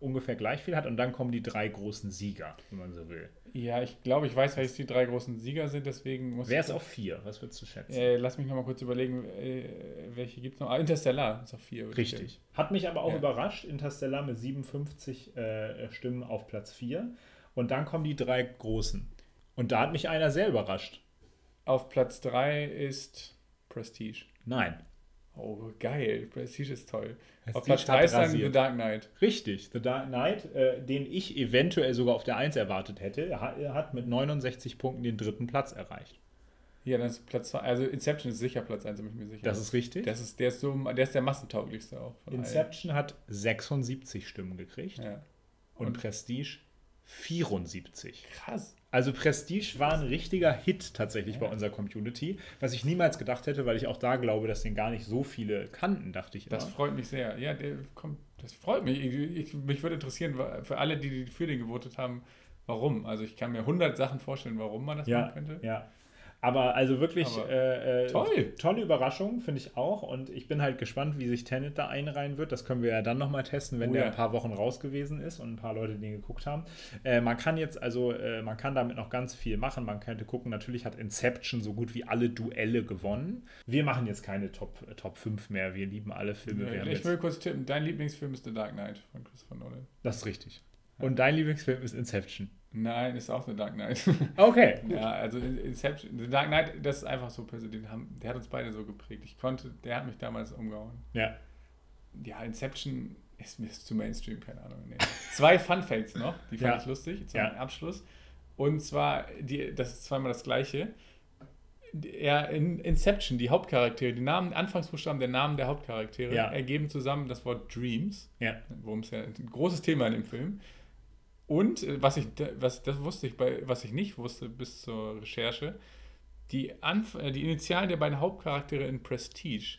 ungefähr gleich viel hat. Und dann kommen die drei großen Sieger, wenn man so will. Ja, ich glaube, ich weiß, welches die drei großen Sieger sind. Deswegen muss Wer ist auf vier? Was würdest du schätzen? Äh, lass mich noch mal kurz überlegen, äh, welche gibt es noch? Ah, Interstellar ist auf vier. Richtig. Hat mich aber auch ja. überrascht. Interstellar mit 57 äh, Stimmen auf Platz 4. Und dann kommen die drei großen. Und da hat mich einer sehr überrascht. Auf Platz 3 ist Prestige. Nein. Oh, geil. Prestige ist toll. Auf Platz 3 ist dann The Dark Knight. Richtig. The Dark Knight, äh, den ich eventuell sogar auf der 1 erwartet hätte. Er hat, er hat mit 69 Punkten den dritten Platz erreicht. Ja, dann ist Platz 2. Also Inception ist sicher Platz 1, bin ich mir sicher. Das ist richtig. Das ist, der, ist so, der ist der massentauglichste auch. Inception allen. hat 76 Stimmen gekriegt. Ja. Und, und Prestige 74. Krass. Also Prestige war ein richtiger Hit tatsächlich bei unserer Community, was ich niemals gedacht hätte, weil ich auch da glaube, dass den gar nicht so viele kannten, dachte ich. Das immer. freut mich sehr. Ja, der kommt, das freut mich. Ich, ich, mich würde interessieren, für alle, die für den gewotet haben, warum. Also ich kann mir 100 Sachen vorstellen, warum man das ja, machen könnte. Ja, aber also wirklich Aber äh, äh, toll. tolle Überraschung, finde ich auch. Und ich bin halt gespannt, wie sich Tenet da einreihen wird. Das können wir ja dann nochmal testen, wenn oh, der ja. ein paar Wochen raus gewesen ist und ein paar Leute den geguckt haben. Äh, man kann jetzt, also äh, man kann damit noch ganz viel machen. Man könnte gucken, natürlich hat Inception so gut wie alle Duelle gewonnen. Wir machen jetzt keine Top, Top 5 mehr. Wir lieben alle Filme. Ja, ich will kurz tippen, dein Lieblingsfilm ist The Dark Knight von Christopher Nolan. Das ist richtig. Und dein Lieblingsfilm ist Inception. Nein, ist auch The Dark Knight. Okay. ja, also Inception, The Dark Knight, das ist einfach so persönlich, der hat uns beide so geprägt. Ich konnte, der hat mich damals umgehauen. Ja. Ja, Inception ist mir zu Mainstream, keine Ahnung. Nee. Zwei Fun Facts noch, die fand ja. ich lustig, zum ja. Abschluss. Und zwar, die, das ist zweimal das gleiche. Ja, in Inception, die Hauptcharaktere, die Namen, Anfangsbuchstaben der Namen der Hauptcharaktere ja. ergeben zusammen das Wort Dreams. Ja. Worum es ja ein großes Thema in dem Film. Und äh, was ich, was, das wusste ich, bei, was ich nicht wusste bis zur Recherche, die, Anf äh, die Initialen der beiden Hauptcharaktere in Prestige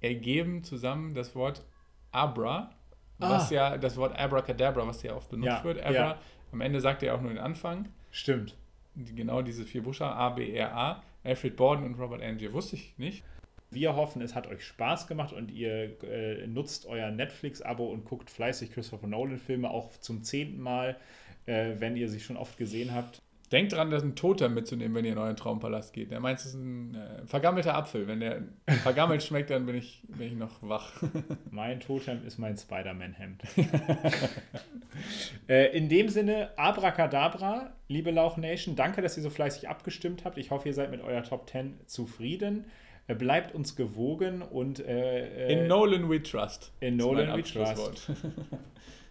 ergeben zusammen das Wort Abra, ah. was ja das Wort Abracadabra, was ja oft benutzt ja, wird. Abra, ja. am Ende sagt er auch nur den Anfang. Stimmt. Genau diese vier Buchstaben, A, B, R, A. Alfred Borden und Robert Angier, wusste ich nicht. Wir hoffen, es hat euch Spaß gemacht und ihr äh, nutzt euer Netflix-Abo und guckt fleißig Christopher Nolan-Filme auch zum zehnten Mal, äh, wenn ihr sie schon oft gesehen habt. Denkt dran, das ein Totem mitzunehmen, wenn ihr in euren Traumpalast geht. Der meint, es ist ein äh, vergammelter Apfel. Wenn der vergammelt schmeckt, dann bin ich, bin ich noch wach. mein Totem ist mein Spider-Man-Hemd. äh, in dem Sinne, Abracadabra, liebe Lauch Nation, danke, dass ihr so fleißig abgestimmt habt. Ich hoffe, ihr seid mit eurer Top 10 zufrieden. Bleibt uns gewogen und. Äh, in Nolan we trust. In Nolan we trust.